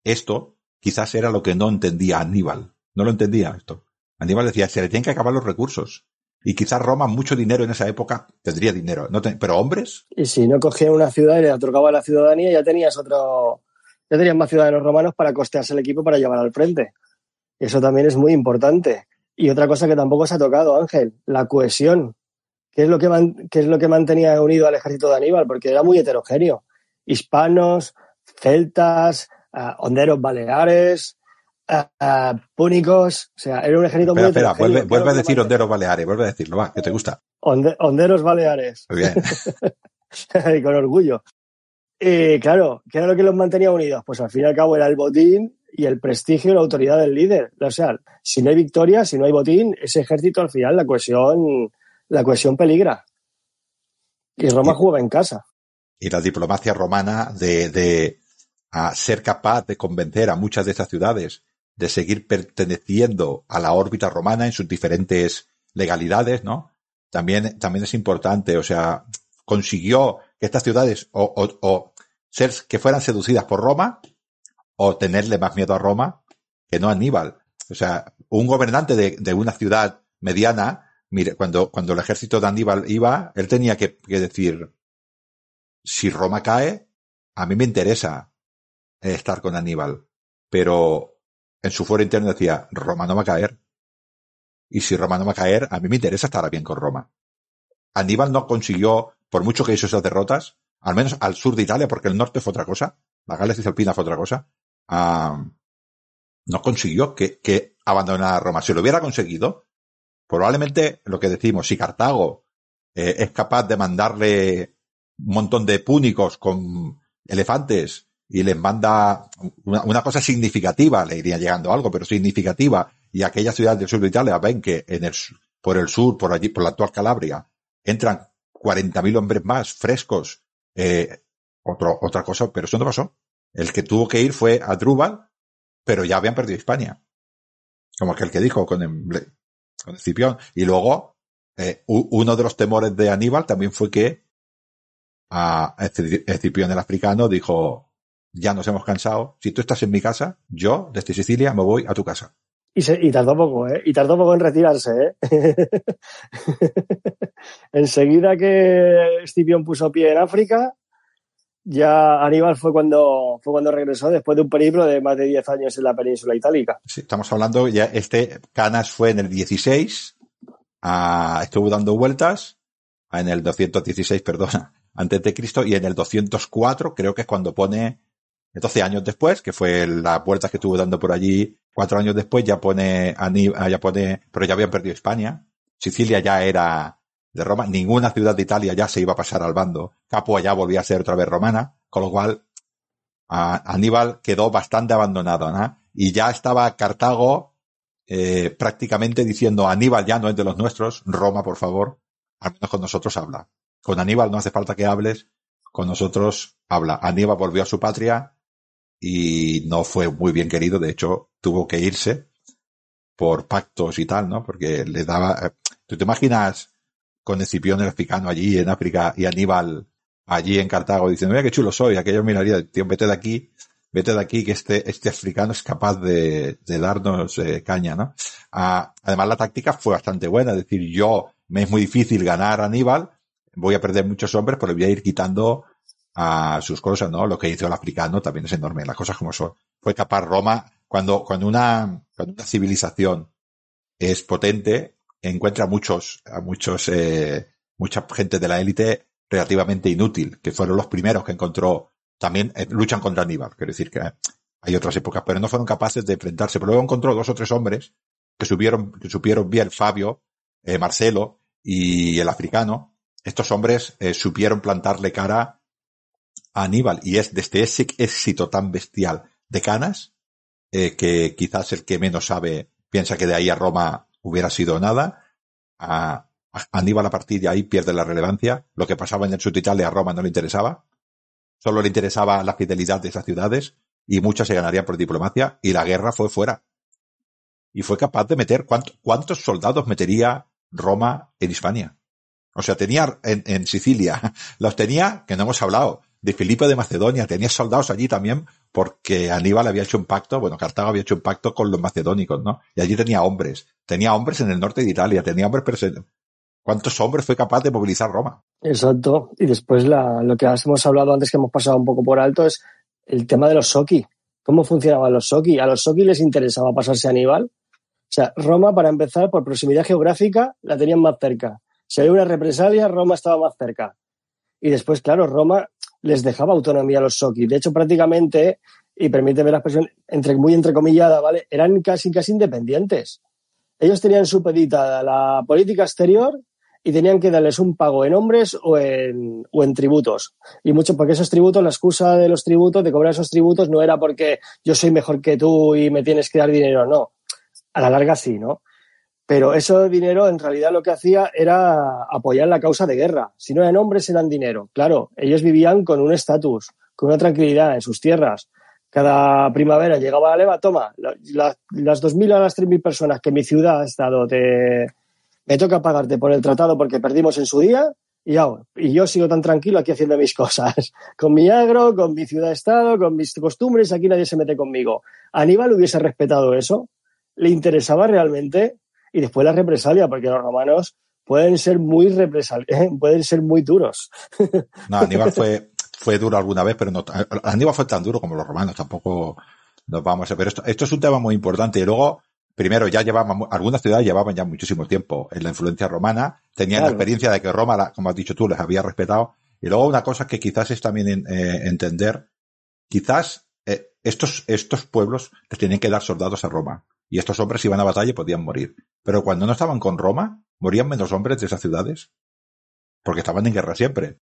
Esto quizás era lo que no entendía Aníbal. No lo entendía esto. Aníbal decía, se le tienen que acabar los recursos. Y quizás Roma, mucho dinero en esa época, tendría dinero. No pero hombres. Y si no cogían una ciudad y le otorgaba la ciudadanía, ya tenías otro. Ya tenías más ciudadanos romanos para costearse el equipo para llevar al frente. Eso también es muy importante. Y otra cosa que tampoco se ha tocado, Ángel, la cohesión. ¿Qué es lo que, qué es lo que mantenía unido al ejército de Aníbal? Porque era muy heterogéneo. Hispanos, celtas, uh, honderos baleares, uh, púnicos, o sea, era un ejército espera, muy espera, vuelve, vuelve a decir honderos baleares, vuelve a decirlo, va, que te gusta. Honde, honderos baleares. Muy bien. y con orgullo. Y claro, ¿qué era lo que los mantenía unidos? Pues al fin y al cabo era el botín y el prestigio y la autoridad del líder. O sea, si no hay victoria, si no hay botín, ese ejército al final la cohesión, la cohesión peligra. Y Roma jugaba en casa. Y la diplomacia romana de, de, a ser capaz de convencer a muchas de estas ciudades de seguir perteneciendo a la órbita romana en sus diferentes legalidades, ¿no? También, también es importante, o sea, consiguió que estas ciudades o, o, o ser, que fueran seducidas por Roma o tenerle más miedo a Roma que no a Aníbal. O sea, un gobernante de, de una ciudad mediana, mire, cuando, cuando el ejército de Aníbal iba, él tenía que, que decir, si Roma cae, a mí me interesa estar con Aníbal. Pero en su foro interno decía, Roma no va a caer. Y si Roma no va a caer, a mí me interesa estar bien con Roma. Aníbal no consiguió, por mucho que hizo esas derrotas, al menos al sur de Italia, porque el norte fue otra cosa, la Gales Cisalpina fue otra cosa, uh, no consiguió que, que abandonara Roma. Si lo hubiera conseguido, probablemente lo que decimos, si Cartago eh, es capaz de mandarle un montón de púnicos con elefantes y les manda una, cosa significativa, le iría llegando algo, pero significativa, y aquella ciudad del sur de Italia ven que en el, por el sur, por allí, por la actual Calabria, entran 40.000 hombres más frescos, eh, otro, otra cosa, pero eso no pasó. El que tuvo que ir fue a Drúbal, pero ya habían perdido España. Como aquel que dijo con, el, con Escipión. Y luego, eh, uno de los temores de Aníbal también fue que a Escipión el africano dijo, ya nos hemos cansado. Si tú estás en mi casa, yo desde Sicilia me voy a tu casa. Y, se, y tardó poco, ¿eh? Y tardó poco en retirarse, ¿eh? Enseguida que Escipión puso pie en África, ya Aníbal fue cuando, fue cuando regresó después de un periplo de más de 10 años en la península itálica. Sí, estamos hablando, ya este Canas fue en el 16, ah, estuvo dando vueltas, en el 216, perdona, antes de Cristo, y en el 204 creo que es cuando pone 12 años después, que fue las vueltas que estuvo dando por allí, cuatro años después ya pone, Aníbal, ya pone, pero ya habían perdido España. Sicilia ya era de Roma, ninguna ciudad de Italia ya se iba a pasar al bando. Capua ya volvía a ser otra vez romana, con lo cual Aníbal quedó bastante abandonado, ¿no? Y ya estaba Cartago eh, prácticamente diciendo Aníbal ya no es de los nuestros, Roma por favor, al menos con nosotros habla. Con Aníbal no hace falta que hables, con nosotros habla. Aníbal volvió a su patria y no fue muy bien querido, de hecho tuvo que irse por pactos y tal, ¿no? Porque le daba... Eh, ¿Tú te imaginas con Escipión el africano allí en África y Aníbal allí en Cartago diciendo, mira qué chulo soy, aquello miraría, tío, vete de aquí, vete de aquí que este, este africano es capaz de, de darnos eh, caña, ¿no? Ah, además la táctica fue bastante buena, es decir, yo me es muy difícil ganar Aníbal, voy a perder muchos hombres, pero voy a ir quitando a sus cosas, ¿no? Lo que hizo el africano también es enorme, las cosas como son. Fue capaz Roma, cuando, cuando una, cuando una civilización es potente, encuentra muchos, a muchos, eh, mucha gente de la élite relativamente inútil, que fueron los primeros que encontró, también eh, luchan contra Aníbal, quiero decir que hay otras épocas, pero no fueron capaces de enfrentarse. Pero luego encontró dos o tres hombres que supieron, que supieron bien Fabio, eh, Marcelo y el africano. Estos hombres eh, supieron plantarle cara a Aníbal y es desde ese éxito tan bestial de Canas, eh, que quizás el que menos sabe piensa que de ahí a Roma hubiera sido nada. Aníbal a partir de ahí pierde la relevancia. Lo que pasaba en el sur Italia a Roma no le interesaba. Solo le interesaba la fidelidad de esas ciudades y muchas se ganarían por diplomacia y la guerra fue fuera. Y fue capaz de meter cuántos soldados metería Roma en Hispania. O sea, tenía en, en Sicilia, los tenía, que no hemos hablado, de Filipe de Macedonia, tenía soldados allí también porque Aníbal había hecho un pacto, bueno, Cartago había hecho un pacto con los macedónicos, ¿no? Y allí tenía hombres, tenía hombres en el norte de Italia, tenía hombres ¿Cuántos hombres fue capaz de movilizar Roma? Exacto. Y después la, lo que hemos hablado antes que hemos pasado un poco por alto es el tema de los Soki. ¿Cómo funcionaban los Soki? ¿A los Soki les interesaba pasarse a Aníbal? O sea, Roma, para empezar, por proximidad geográfica, la tenían más cerca. Si había una represalia, Roma estaba más cerca. Y después, claro, Roma les dejaba autonomía a los Soki. De hecho, prácticamente, y permíteme la expresión entre, muy entrecomillada, ¿vale? Eran casi, casi independientes. Ellos tenían supeditada la política exterior y tenían que darles un pago en hombres o en, o en tributos. Y mucho, porque esos tributos, la excusa de los tributos, de cobrar esos tributos, no era porque yo soy mejor que tú y me tienes que dar dinero, no. A la larga sí, ¿no? Pero ese dinero en realidad lo que hacía era apoyar la causa de guerra. Si no eran hombres, eran dinero. Claro, ellos vivían con un estatus, con una tranquilidad en sus tierras. Cada primavera llegaba la leva, toma, las, las 2.000 a las 3.000 personas que mi ciudad ha estado, te, me toca pagarte por el tratado porque perdimos en su día y, yo sigo tan tranquilo aquí haciendo mis cosas. Con mi agro, con mi ciudad-estado, con mis costumbres, aquí nadie se mete conmigo. Aníbal hubiese respetado eso, le interesaba realmente y después la represalia, porque los romanos pueden ser muy represalios, pueden ser muy duros. No, Aníbal fue, fue duro alguna vez, pero no, Aníbal fue tan duro como los romanos, tampoco nos vamos a ver. Esto, esto es un tema muy importante. Y luego, primero, ya llevaban, algunas ciudades llevaban ya muchísimo tiempo en la influencia romana, tenían la experiencia de que Roma, como has dicho tú, les había respetado. Y luego una cosa que quizás es también eh, entender, quizás eh, estos, estos pueblos les tienen que dar soldados a Roma. Y estos hombres iban a batalla y podían morir. Pero cuando no estaban con Roma, morían menos hombres de esas ciudades. Porque estaban en guerra siempre.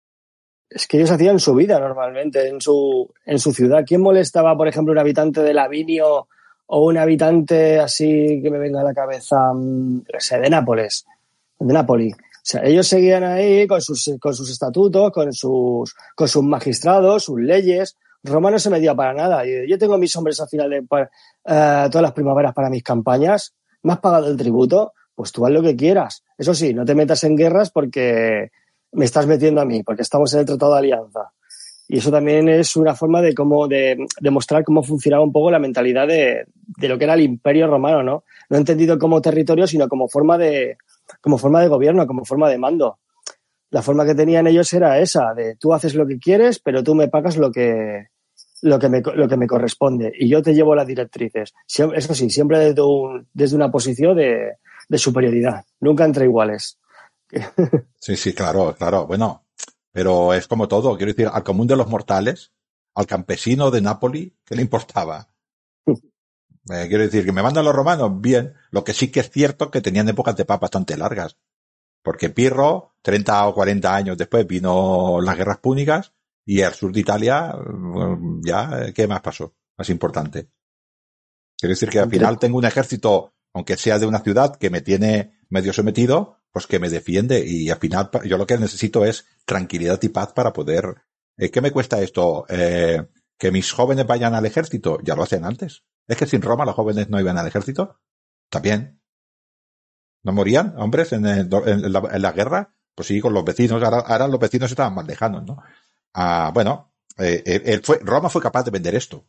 Es que ellos hacían su vida normalmente en su, en su ciudad. ¿Quién molestaba, por ejemplo, un habitante de Lavinio o un habitante así que me venga a la cabeza, mm, de Nápoles, de Nápoli? O sea, ellos seguían ahí con sus, con sus estatutos, con sus, con sus magistrados, sus leyes. Roma no se medía para nada. Yo tengo mis hombres al final de eh, todas las primaveras para mis campañas. ¿Me has pagado el tributo? Pues tú haz lo que quieras. Eso sí, no te metas en guerras porque me estás metiendo a mí, porque estamos en el Tratado de Alianza. Y eso también es una forma de cómo de, cómo funcionaba un poco la mentalidad de, de, lo que era el Imperio Romano, ¿no? No entendido como territorio, sino como forma de como forma de gobierno, como forma de mando. La forma que tenían ellos era esa, de tú haces lo que quieres, pero tú me pagas lo que lo que me, lo que me corresponde y yo te llevo las directrices. Eso sí, siempre desde, un, desde una posición de, de superioridad, nunca entre iguales. Sí, sí, claro, claro. Bueno, pero es como todo. Quiero decir, al común de los mortales, al campesino de Nápoli, ¿qué le importaba? Eh, quiero decir, que me mandan los romanos, bien. Lo que sí que es cierto que tenían épocas de paz bastante largas. Porque Pirro, 30 o 40 años después, vino las guerras púnicas y el sur de Italia, ya, ¿qué más pasó? Más importante. Quiero decir que al final tengo un ejército, aunque sea de una ciudad que me tiene medio sometido, pues que me defiende y al final yo lo que necesito es tranquilidad y paz para poder. Eh, ¿Qué me cuesta esto? Eh, que mis jóvenes vayan al ejército, ya lo hacen antes. Es que sin Roma los jóvenes no iban al ejército. También. ¿No morían hombres en, la, guerra? Pues sí, con los vecinos. Ahora, los vecinos estaban más lejanos, ¿no? Ah, bueno, eh, fue, Roma fue capaz de vender esto.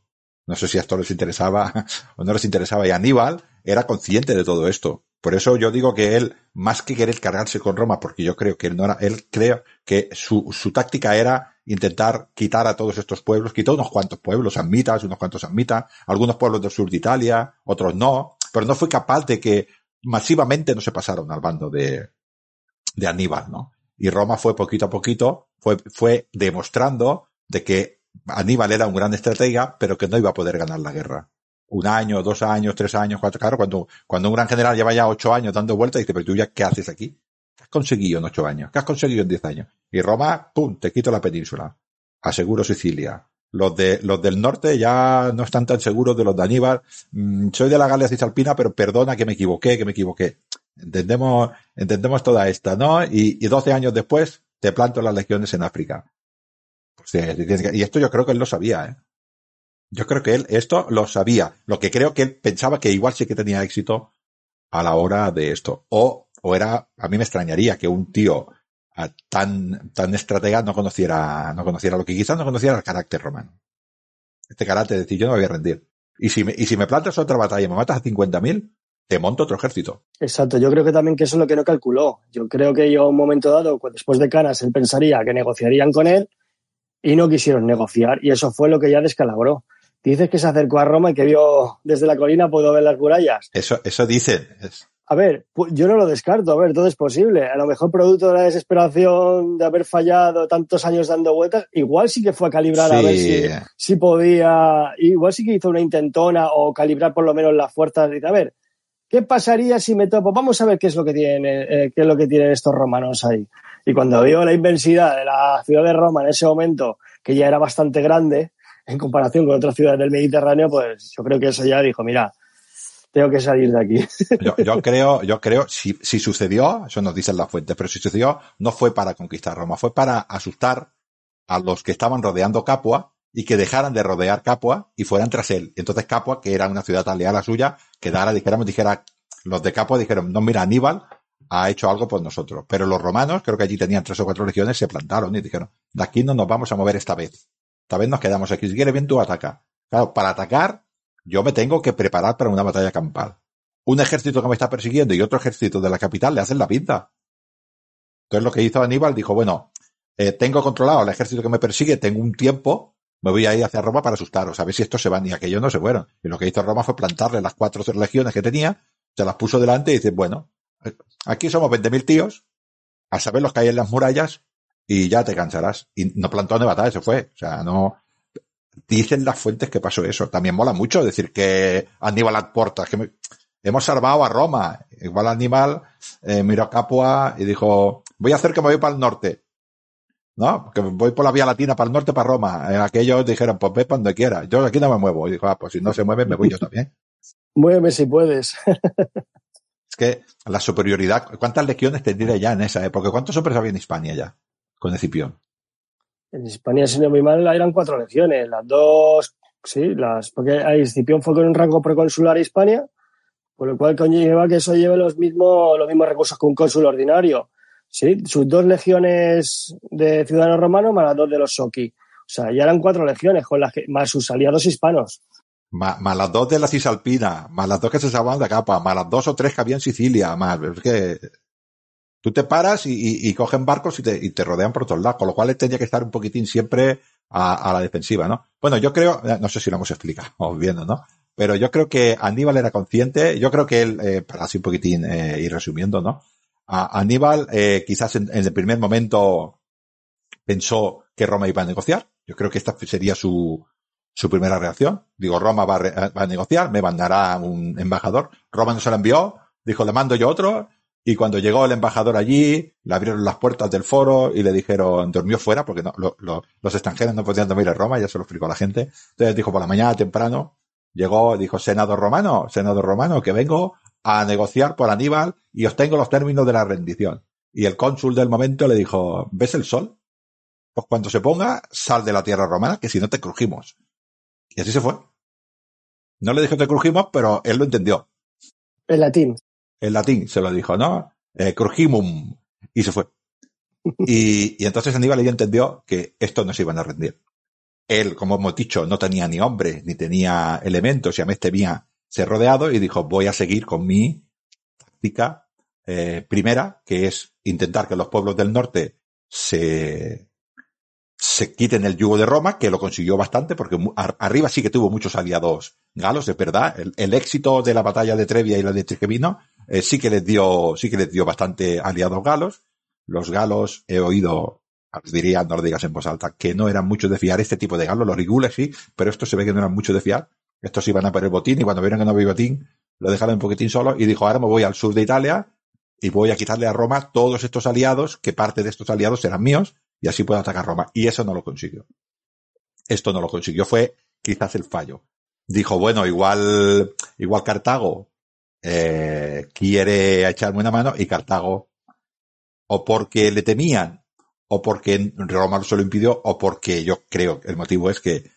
No sé si a esto les interesaba o no les interesaba. Y Aníbal era consciente de todo esto. Por eso yo digo que él, más que querer cargarse con Roma, porque yo creo que él no era, él creo que su, su táctica era intentar quitar a todos estos pueblos, quitó unos cuantos pueblos, Ammitas, unos cuantos Ammitas, algunos pueblos del sur de Italia, otros no, pero no fue capaz de que masivamente no se pasaron al bando de, de Aníbal, ¿no? Y Roma fue poquito a poquito, fue, fue demostrando de que Aníbal era un gran estratega, pero que no iba a poder ganar la guerra un año, dos años, tres años, cuatro, claro, cuando, cuando un gran general lleva ya ocho años dando vueltas, dice, pero tú ya, ¿qué haces aquí? ¿Qué has conseguido en ocho años? ¿Qué has conseguido en diez años? Y Roma, pum, te quito la península. Aseguro Sicilia. Los de, los del norte ya no están tan seguros de los de Aníbal. Mm, soy de la Galia Cisalpina, pero perdona que me equivoqué, que me equivoqué. Entendemos, entendemos toda esta, ¿no? Y, y 12 años después te planto las legiones en África. Pues, y esto yo creo que él lo sabía, ¿eh? Yo creo que él esto lo sabía. Lo que creo que él pensaba que igual sí que tenía éxito a la hora de esto. O, o era, a mí me extrañaría que un tío ah, tan, tan estratega no conociera, no conociera lo que quizás no conociera el carácter romano. Este carácter de decir, yo no me voy a rendir. Y si me, y si me plantas otra batalla y me matas a 50.000, te monto otro ejército. Exacto, yo creo que también que eso es lo que no calculó. Yo creo que yo a un momento dado, después de Canas, él pensaría que negociarían con él y no quisieron negociar y eso fue lo que ya descalabró. Dices que se acercó a Roma y que vio desde la colina puedo ver las murallas. Eso, eso dicen. A ver, yo no lo descarto, a ver, todo es posible. A lo mejor producto de la desesperación de haber fallado tantos años dando vueltas, igual sí que fue a calibrar a ver si, si, podía, igual sí que hizo una intentona o calibrar por lo menos las fuerzas. Dice, a ver, ¿qué pasaría si me topo? Vamos a ver qué es lo que tienen, eh, qué es lo que tienen estos romanos ahí. Y cuando vio la inmensidad de la ciudad de Roma en ese momento, que ya era bastante grande, en comparación con otras ciudades del Mediterráneo, pues yo creo que eso ya dijo, mira, tengo que salir de aquí. Yo, creo, yo creo, si, si sucedió, eso nos dicen las fuentes, pero si sucedió, no fue para conquistar Roma, fue para asustar a los que estaban rodeando Capua y que dejaran de rodear Capua y fueran tras él. Entonces Capua, que era una ciudad leal a suya, quedara, dijéramos, dijera, los de Capua dijeron, no, mira, Aníbal ha hecho algo por nosotros. Pero los romanos, creo que allí tenían tres o cuatro legiones, se plantaron y dijeron, de aquí no nos vamos a mover esta vez. Esta vez nos quedamos aquí. Si quieres bien, tú ataca. Claro, para atacar, yo me tengo que preparar para una batalla campal. Un ejército que me está persiguiendo y otro ejército de la capital le hacen la pinta. Entonces lo que hizo Aníbal dijo, bueno, eh, tengo controlado al ejército que me persigue, tengo un tiempo, me voy a ir hacia Roma para asustaros, a ver si estos se van y aquellos no se fueron. Y lo que hizo Roma fue plantarle las cuatro legiones que tenía, se las puso delante y dice, bueno, aquí somos 20.000 tíos, a saber los que hay en las murallas, y ya te cansarás. Y no plantó de batalla, se fue. O sea, no. Dicen las fuentes que pasó eso. También mola mucho decir que Aníbal a puertas, que hemos salvado a Roma. Igual Aníbal eh, miró a Capua y dijo, voy a hacer que me voy para el norte. ¿No? Que voy por la vía latina para el norte, para Roma. Eh, aquellos dijeron, pues ve para donde quiera. Yo aquí no me muevo. Y dijo, ah, pues si no se mueve, me voy yo también. Muéveme si puedes. es que la superioridad, ¿cuántas legiones tendría ya en esa época? ¿Cuántos hombres había en España ya? con Escipión? En España, si no muy mal, eran cuatro legiones. Las dos, sí, las, porque Escipión fue con un rango preconsular a Hispania, por lo cual conlleva que eso lleve los mismos, los mismos recursos que un cónsul ordinario. Sí, sus dos legiones de ciudadanos romanos más las dos de los Soki. O sea, ya eran cuatro legiones con las que, más sus aliados hispanos. Más, las dos de la Cisalpina, más las dos que se salvaban de capa, más las dos o tres que había en Sicilia, más, es que tú te paras y, y, cogen barcos y te, y te, rodean por todos lados, con lo cual tenía que estar un poquitín siempre a, a, la defensiva, ¿no? Bueno, yo creo, no sé si lo hemos explicado, viendo, ¿no? Pero yo creo que Aníbal era consciente, yo creo que él, eh, para así un poquitín eh, ir resumiendo, ¿no? A, Aníbal eh, quizás en, el primer momento pensó que Roma iba a negociar, yo creo que esta sería su, su primera reacción. Digo, Roma va a, va a negociar, me mandará un embajador. Roma no se lo envió, dijo, le mando yo otro, y cuando llegó el embajador allí, le abrieron las puertas del foro y le dijeron, dormió fuera, porque no, lo, lo, los extranjeros no podían dormir en Roma, ya se lo explicó la gente. Entonces dijo, por la mañana temprano, llegó, dijo, senador romano, senador romano, que vengo a negociar por Aníbal y obtengo los términos de la rendición. Y el cónsul del momento le dijo, ¿ves el sol? Pues cuando se ponga, sal de la tierra romana, que si no te crujimos. Y así se fue. No le dijo te crujimos, pero él lo entendió. En latín. En latín se lo dijo, ¿no? Eh, crujimum. Y se fue. Y, y entonces Aníbal ya entendió que esto no se iban a rendir. Él, como hemos dicho, no tenía ni hombre, ni tenía elementos, y a mí temía ser rodeado, y dijo, voy a seguir con mi táctica eh, primera, que es intentar que los pueblos del norte se, se quiten el yugo de Roma, que lo consiguió bastante, porque arriba sí que tuvo muchos aliados galos, es verdad. El, éxito de la batalla de Trevia y la de Trigemino eh, sí que les dio, sí que les dio bastante aliados galos. Los galos, he oído, diría, no lo digas en voz alta, que no eran muchos de fiar este tipo de galos, los rigules sí, pero estos se ve que no eran muchos de fiar. Estos iban a poner botín y cuando vieron que no había botín, lo dejaron un poquitín solo y dijo, ahora me voy al sur de Italia y voy a quitarle a Roma todos estos aliados, que parte de estos aliados eran míos, y así puedo atacar Roma. Y eso no lo consiguió. Esto no lo consiguió, fue quizás el fallo. Dijo, bueno, igual, igual Cartago eh, quiere echarme una mano y Cartago, o porque le temían, o porque Roma se lo impidió, o porque yo creo el motivo es que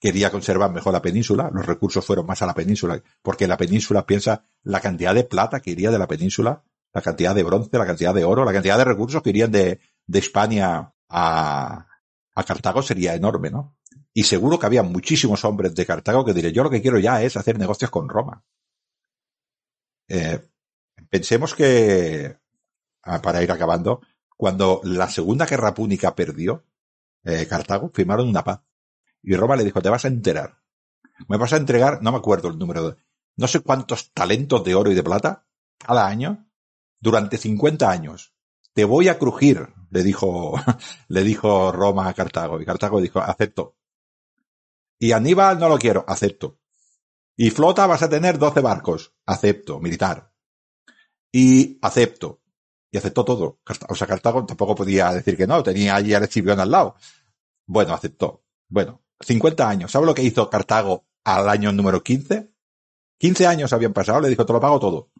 quería conservar mejor la península, los recursos fueron más a la península, porque la península piensa la cantidad de plata que iría de la península, la cantidad de bronce, la cantidad de oro, la cantidad de recursos que irían de, de España a, a Cartago sería enorme, ¿no? Y seguro que había muchísimos hombres de Cartago que dirían, yo lo que quiero ya es hacer negocios con Roma. Eh, pensemos que, ah, para ir acabando, cuando la Segunda Guerra Púnica perdió eh, Cartago, firmaron una paz. Y Roma le dijo, te vas a enterar. Me vas a entregar, no me acuerdo el número, de, no sé cuántos talentos de oro y de plata cada año durante 50 años. Te voy a crujir, le dijo, le dijo Roma a Cartago. Y Cartago dijo, acepto. Y Aníbal no lo quiero, acepto. Y flota vas a tener 12 barcos, acepto, militar. Y acepto. Y aceptó todo. O sea, Cartago tampoco podía decir que no, tenía allí a Escipión al lado. Bueno, aceptó. Bueno, 50 años. ¿Sabe lo que hizo Cartago al año número 15? 15 años habían pasado, le dijo, te lo pago todo.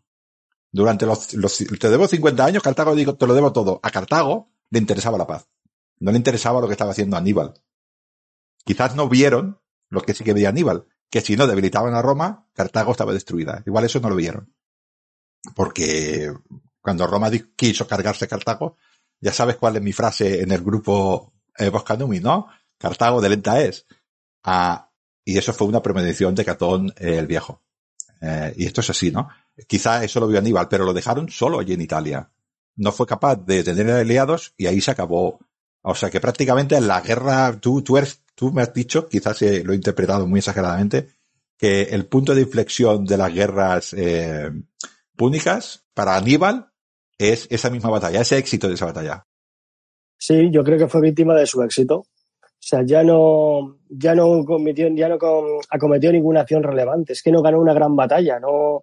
Durante los, los, te debo 50 años, Cartago dijo, te lo debo todo. A Cartago le interesaba la paz. No le interesaba lo que estaba haciendo Aníbal. Quizás no vieron lo que sí que veía Aníbal, que si no debilitaban a Roma, Cartago estaba destruida. Igual eso no lo vieron. Porque cuando Roma quiso cargarse Cartago, ya sabes cuál es mi frase en el grupo eh, Boscanumi, ¿no? Cartago de lenta es. Y eso fue una premonición de Catón eh, el Viejo. Eh, y esto es así, ¿no? Quizá eso lo vio Aníbal, pero lo dejaron solo allí en Italia. No fue capaz de tener aliados y ahí se acabó. O sea que prácticamente en la guerra, tú, eres, tú me has dicho, quizás lo he interpretado muy exageradamente, que el punto de inflexión de las guerras eh, púnicas para Aníbal es esa misma batalla, ese éxito de esa batalla. Sí, yo creo que fue víctima de su éxito. O sea, ya no, ya no cometió, ya no acometió ninguna acción relevante. Es que no ganó una gran batalla, no,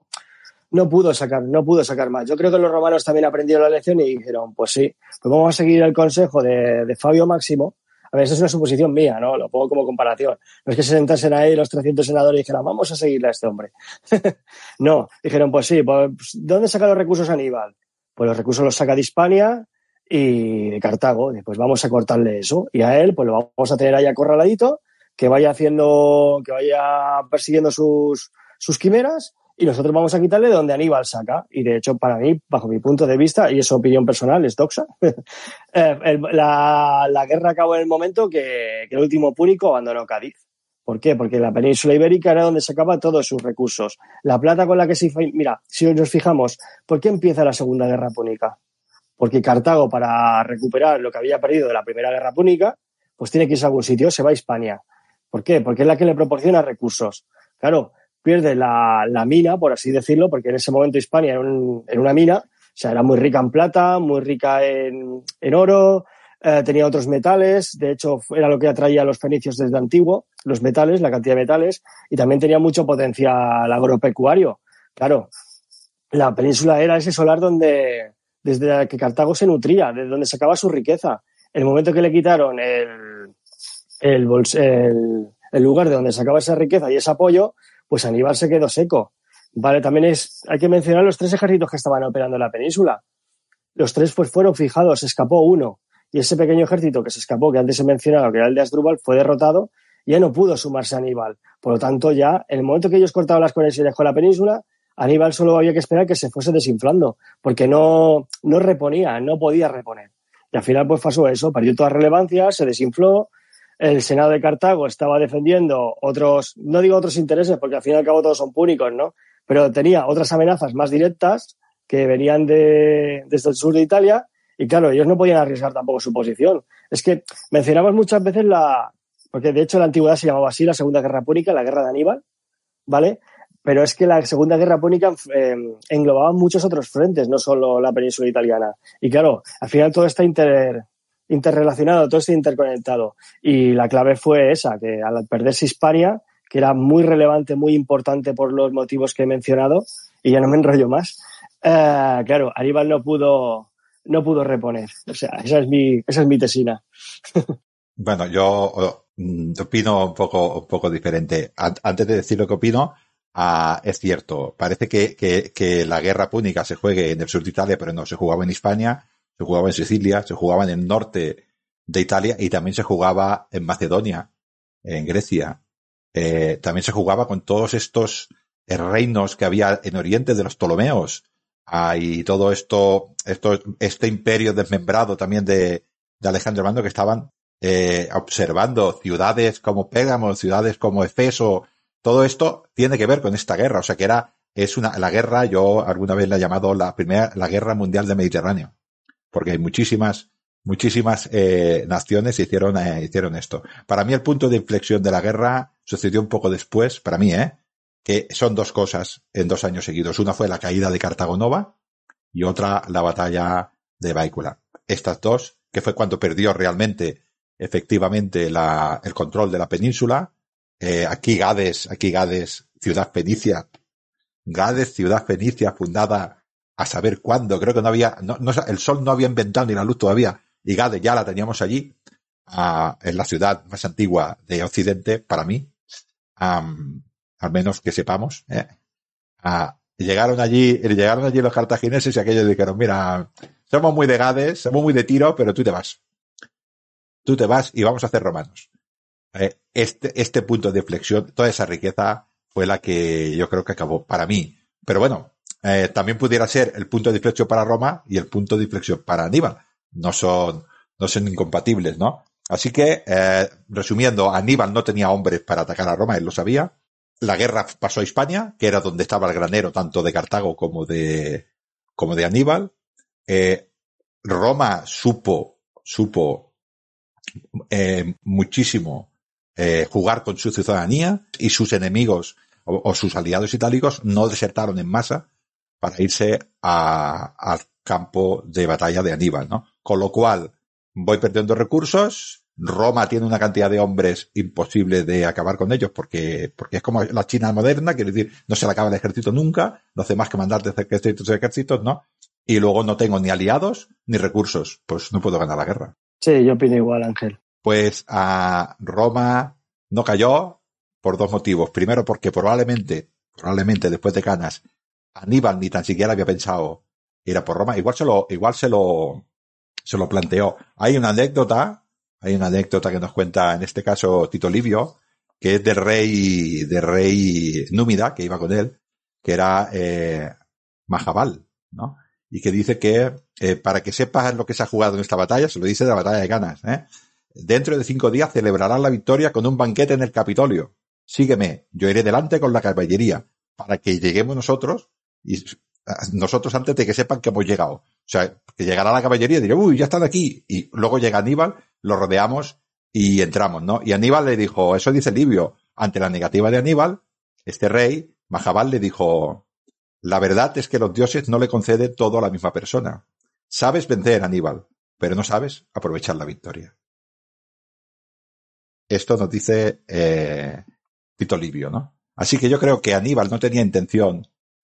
no pudo sacar, no pudo sacar más. Yo creo que los romanos también aprendieron la lección y dijeron, pues sí, pues vamos a seguir el consejo de, de Fabio Máximo. A ver, eso es una suposición mía, ¿no? Lo pongo como comparación. No es que se sentasen ahí los 300 senadores y dijeran, vamos a seguirle a este hombre. no, dijeron, pues sí, pues, ¿dónde saca los recursos Aníbal? Pues los recursos los saca de Hispania y de Cartago. Pues vamos a cortarle eso. Y a él, pues lo vamos a tener ahí acorraladito, que vaya haciendo, que vaya persiguiendo sus, sus quimeras y nosotros vamos a quitarle donde Aníbal saca. Y de hecho, para mí, bajo mi punto de vista, y es opinión personal, es doxa, eh, la, la, guerra acabó en el momento que, el último púnico abandonó Cádiz. ¿Por qué? Porque la península ibérica era donde sacaba todos sus recursos. La plata con la que se... Mira, si nos fijamos, ¿por qué empieza la Segunda Guerra Púnica? Porque Cartago, para recuperar lo que había perdido de la Primera Guerra Púnica, pues tiene que irse a algún sitio, se va a Hispania. ¿Por qué? Porque es la que le proporciona recursos. Claro, pierde la, mina, por así decirlo, porque en ese momento Hispania era, en una mina, o sea, era muy rica en plata, muy rica en, en oro, eh, tenía otros metales, de hecho era lo que atraía a los fenicios desde antiguo, los metales, la cantidad de metales, y también tenía mucho potencial agropecuario. Claro, la península era ese solar donde, desde que Cartago se nutría, de donde sacaba su riqueza. El momento que le quitaron el, el, lugar de donde sacaba esa riqueza y ese apoyo, pues Aníbal se quedó seco. Vale, también es, hay que mencionar los tres ejércitos que estaban operando en la península. Los tres pues fueron fijados, escapó uno y ese pequeño ejército que se escapó, que antes he mencionado, que era el de Asdrúbal, fue derrotado y ya no pudo sumarse a Aníbal. Por lo tanto, ya en el momento que ellos cortaban las conexiones con la península, Aníbal solo había que esperar que se fuese desinflando, porque no, no reponía, no podía reponer. Y al final pues pasó eso, perdió toda relevancia, se desinfló, el Senado de Cartago estaba defendiendo otros, no digo otros intereses, porque al fin y al cabo todos son púnicos, ¿no? Pero tenía otras amenazas más directas que venían de, desde el sur de Italia y claro, ellos no podían arriesgar tampoco su posición. Es que mencionamos muchas veces la, porque de hecho la antigüedad se llamaba así, la Segunda Guerra Púnica, la Guerra de Aníbal, ¿vale? Pero es que la Segunda Guerra Púnica eh, englobaba muchos otros frentes, no solo la península italiana. Y claro, al final todo está inter, interrelacionado, todo está interconectado. Y la clave fue esa, que al perderse Hispania, que era muy relevante, muy importante por los motivos que he mencionado, y ya no me enrollo más, eh, claro, Aníbal no pudo, no pudo reponer. O sea, esa es mi, esa es mi tesina. bueno, yo mm, opino un poco, un poco diferente. Antes de decir lo que opino, ah, es cierto, parece que, que, que, la guerra púnica se juegue en el sur de Italia, pero no, se jugaba en España, se jugaba en Sicilia, se jugaba en el norte de Italia y también se jugaba en Macedonia, en Grecia. Eh, también se jugaba con todos estos reinos que había en Oriente de los Ptolomeos, hay todo esto, esto, este imperio desmembrado también de, de Alejandro Mando que estaban eh, observando ciudades como Pégamo, ciudades como Efeso, todo esto tiene que ver con esta guerra, o sea que era, es una, la guerra, yo alguna vez la he llamado la primera, la guerra mundial del Mediterráneo, porque hay muchísimas, muchísimas eh, naciones hicieron, eh, hicieron esto. Para mí el punto de inflexión de la guerra sucedió un poco después, para mí, ¿eh? que son dos cosas en dos años seguidos. Una fue la caída de Cartago Nova y otra la batalla de Baícula. Estas dos, que fue cuando perdió realmente, efectivamente, la, el control de la península. Eh, aquí Gades, aquí Gades, ciudad fenicia. Gades, ciudad fenicia, fundada a saber cuándo. Creo que no había, no, no, el sol no había inventado ni la luz todavía. Y Gades ya la teníamos allí, uh, en la ciudad más antigua de Occidente, para mí. Al menos que sepamos, ¿eh? Llegaron allí, llegaron allí los cartagineses y aquellos dijeron, mira, somos muy de gades, somos muy de tiro, pero tú te vas. Tú te vas y vamos a hacer romanos. Eh, este, este punto de flexión, toda esa riqueza fue la que yo creo que acabó para mí. Pero bueno, eh, también pudiera ser el punto de inflexión para Roma y el punto de inflexión para Aníbal. No son, no son incompatibles, ¿no? Así que, eh, resumiendo, Aníbal no tenía hombres para atacar a Roma, él lo sabía la guerra pasó a España, que era donde estaba el granero tanto de Cartago como de, como de Aníbal. Roma supo, supo muchísimo eh, jugar con su ciudadanía y sus enemigos o, sus aliados itálicos no desertaron en masa para irse al campo de batalla de Aníbal, ¿no? Con lo cual voy perdiendo recursos, Roma tiene una cantidad de hombres imposible de acabar con ellos porque, porque es como la China moderna, quiere decir, no se le acaba el ejército nunca, no hace más que mandarte ejércitos y ejércitos, ¿no? Y luego no tengo ni aliados ni recursos, pues no puedo ganar la guerra. Sí, yo opino igual, Ángel. Pues a Roma no cayó por dos motivos. Primero porque probablemente, probablemente después de Canas, Aníbal ni tan siquiera había pensado ir a por Roma. Igual se lo, igual se lo, se lo planteó. Hay una anécdota hay una anécdota que nos cuenta, en este caso, Tito Livio, que es del rey, del rey Númida, que iba con él, que era eh, Majabal, ¿no? Y que dice que eh, para que sepas lo que se ha jugado en esta batalla, se lo dice de la batalla de Ganas, ¿eh? Dentro de cinco días celebrarán la victoria con un banquete en el Capitolio. Sígueme, yo iré delante con la caballería para que lleguemos nosotros y nosotros antes de que sepan que hemos llegado. O sea, que llegará la caballería y diré, uy, ya están aquí. Y luego llega Aníbal, lo rodeamos y entramos, ¿no? Y Aníbal le dijo, eso dice Livio. Ante la negativa de Aníbal, este rey, Majabal, le dijo, la verdad es que los dioses no le conceden todo a la misma persona. Sabes vencer, Aníbal, pero no sabes aprovechar la victoria. Esto nos dice eh, Tito Livio, ¿no? Así que yo creo que Aníbal no tenía intención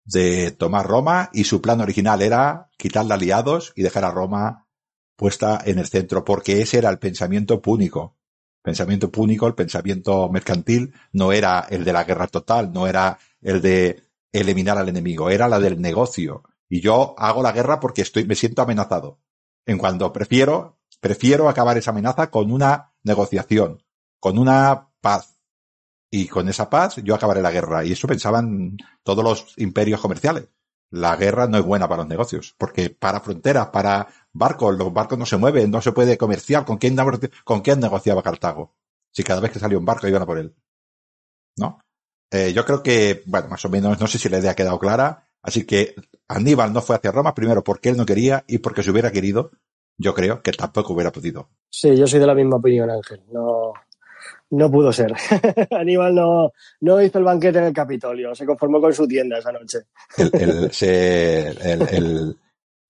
de tomar Roma y su plan original era quitarle aliados y dejar a Roma puesta en el centro, porque ese era el pensamiento púnico. Pensamiento púnico, el pensamiento mercantil, no era el de la guerra total, no era el de eliminar al enemigo, era la del negocio. Y yo hago la guerra porque estoy, me siento amenazado. En cuanto prefiero, prefiero acabar esa amenaza con una negociación, con una paz, y con esa paz yo acabaré la guerra. Y eso pensaban todos los imperios comerciales. La guerra no es buena para los negocios, porque para fronteras, para barcos, los barcos no se mueven, no se puede comerciar. ¿Con quién, con quién negociaba Cartago? Si cada vez que salía un barco iban a por él. ¿No? Eh, yo creo que, bueno, más o menos, no sé si la idea ha quedado clara. Así que Aníbal no fue hacia Roma, primero porque él no quería y porque si hubiera querido, yo creo que tampoco hubiera podido. Sí, yo soy de la misma opinión, Ángel. No, no pudo ser. Aníbal no, no hizo el banquete en el Capitolio, se conformó con su tienda esa noche.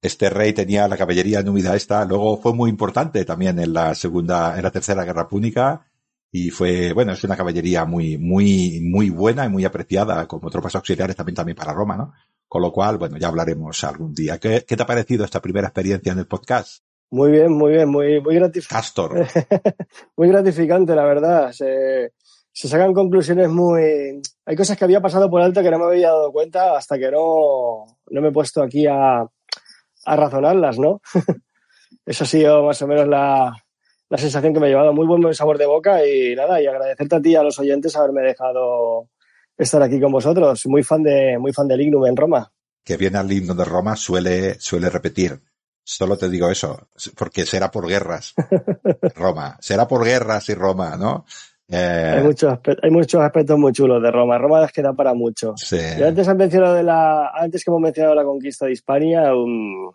este rey tenía la caballería númida esta, luego fue muy importante también en la segunda, en la tercera guerra púnica, y fue, bueno, es una caballería muy, muy, muy buena y muy apreciada como tropas auxiliares también, también para Roma, ¿no? Con lo cual, bueno, ya hablaremos algún día. ¿Qué, qué te ha parecido esta primera experiencia en el podcast? Muy bien, muy bien, muy, muy gratificante. muy gratificante, la verdad. Se, se sacan conclusiones muy. Hay cosas que había pasado por alto que no me había dado cuenta hasta que no, no me he puesto aquí a, a razonarlas, ¿no? Eso ha sido más o menos la, la sensación que me ha llevado. Muy buen sabor de boca y nada, y agradecerte a ti y a los oyentes haberme dejado estar aquí con vosotros. Muy fan de, muy fan del Ignum en Roma. Que viene al Ignum de Roma suele, suele repetir Solo te digo eso, porque será por guerras. Roma. Será por guerras y Roma, ¿no? Eh... Hay, muchos, hay muchos aspectos muy chulos de Roma. Roma es que da para mucho. Sí. Y antes, mencionado de la, antes que hemos mencionado la conquista de Hispania, un,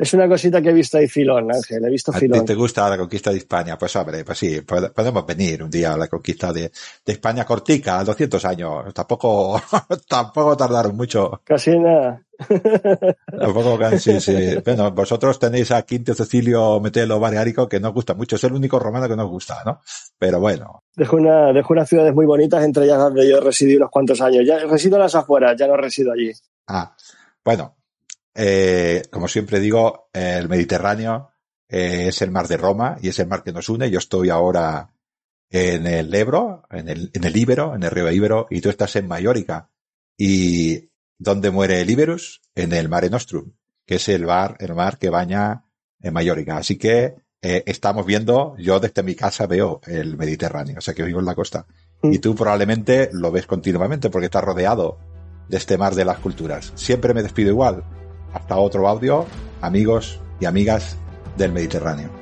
es una cosita que he visto ahí filón, Ángel, he visto filón. ¿A ti te gusta la conquista de España? Pues hombre, pues sí, podemos venir un día a la conquista de, de España cortica, 200 años. Tampoco, tampoco tardaron mucho. Casi nada. Tampoco casi, sí. Bueno, vosotros tenéis a Quinto Cecilio Metelo Baleárico que nos gusta mucho. Es el único romano que nos gusta, ¿no? Pero bueno. Dejo una, dejo unas ciudades muy bonitas, entre ellas donde yo residí unos cuantos años. Ya resido en las afueras, ya no resido allí. Ah, bueno, eh, como siempre digo, el Mediterráneo eh, es el mar de Roma y es el mar que nos une. Yo estoy ahora en el Ebro, en el, en el en el río Íbero, y tú estás en Mallorca. ¿Y dónde muere el Iberus? En el Mare Nostrum, que es el mar, el mar que baña en Mallorca. Así que eh, estamos viendo, yo desde mi casa veo el Mediterráneo, o sea que vivo en la costa. Y tú probablemente lo ves continuamente porque estás rodeado de este mar de las culturas. Siempre me despido igual hasta otro audio, amigos y amigas del Mediterráneo.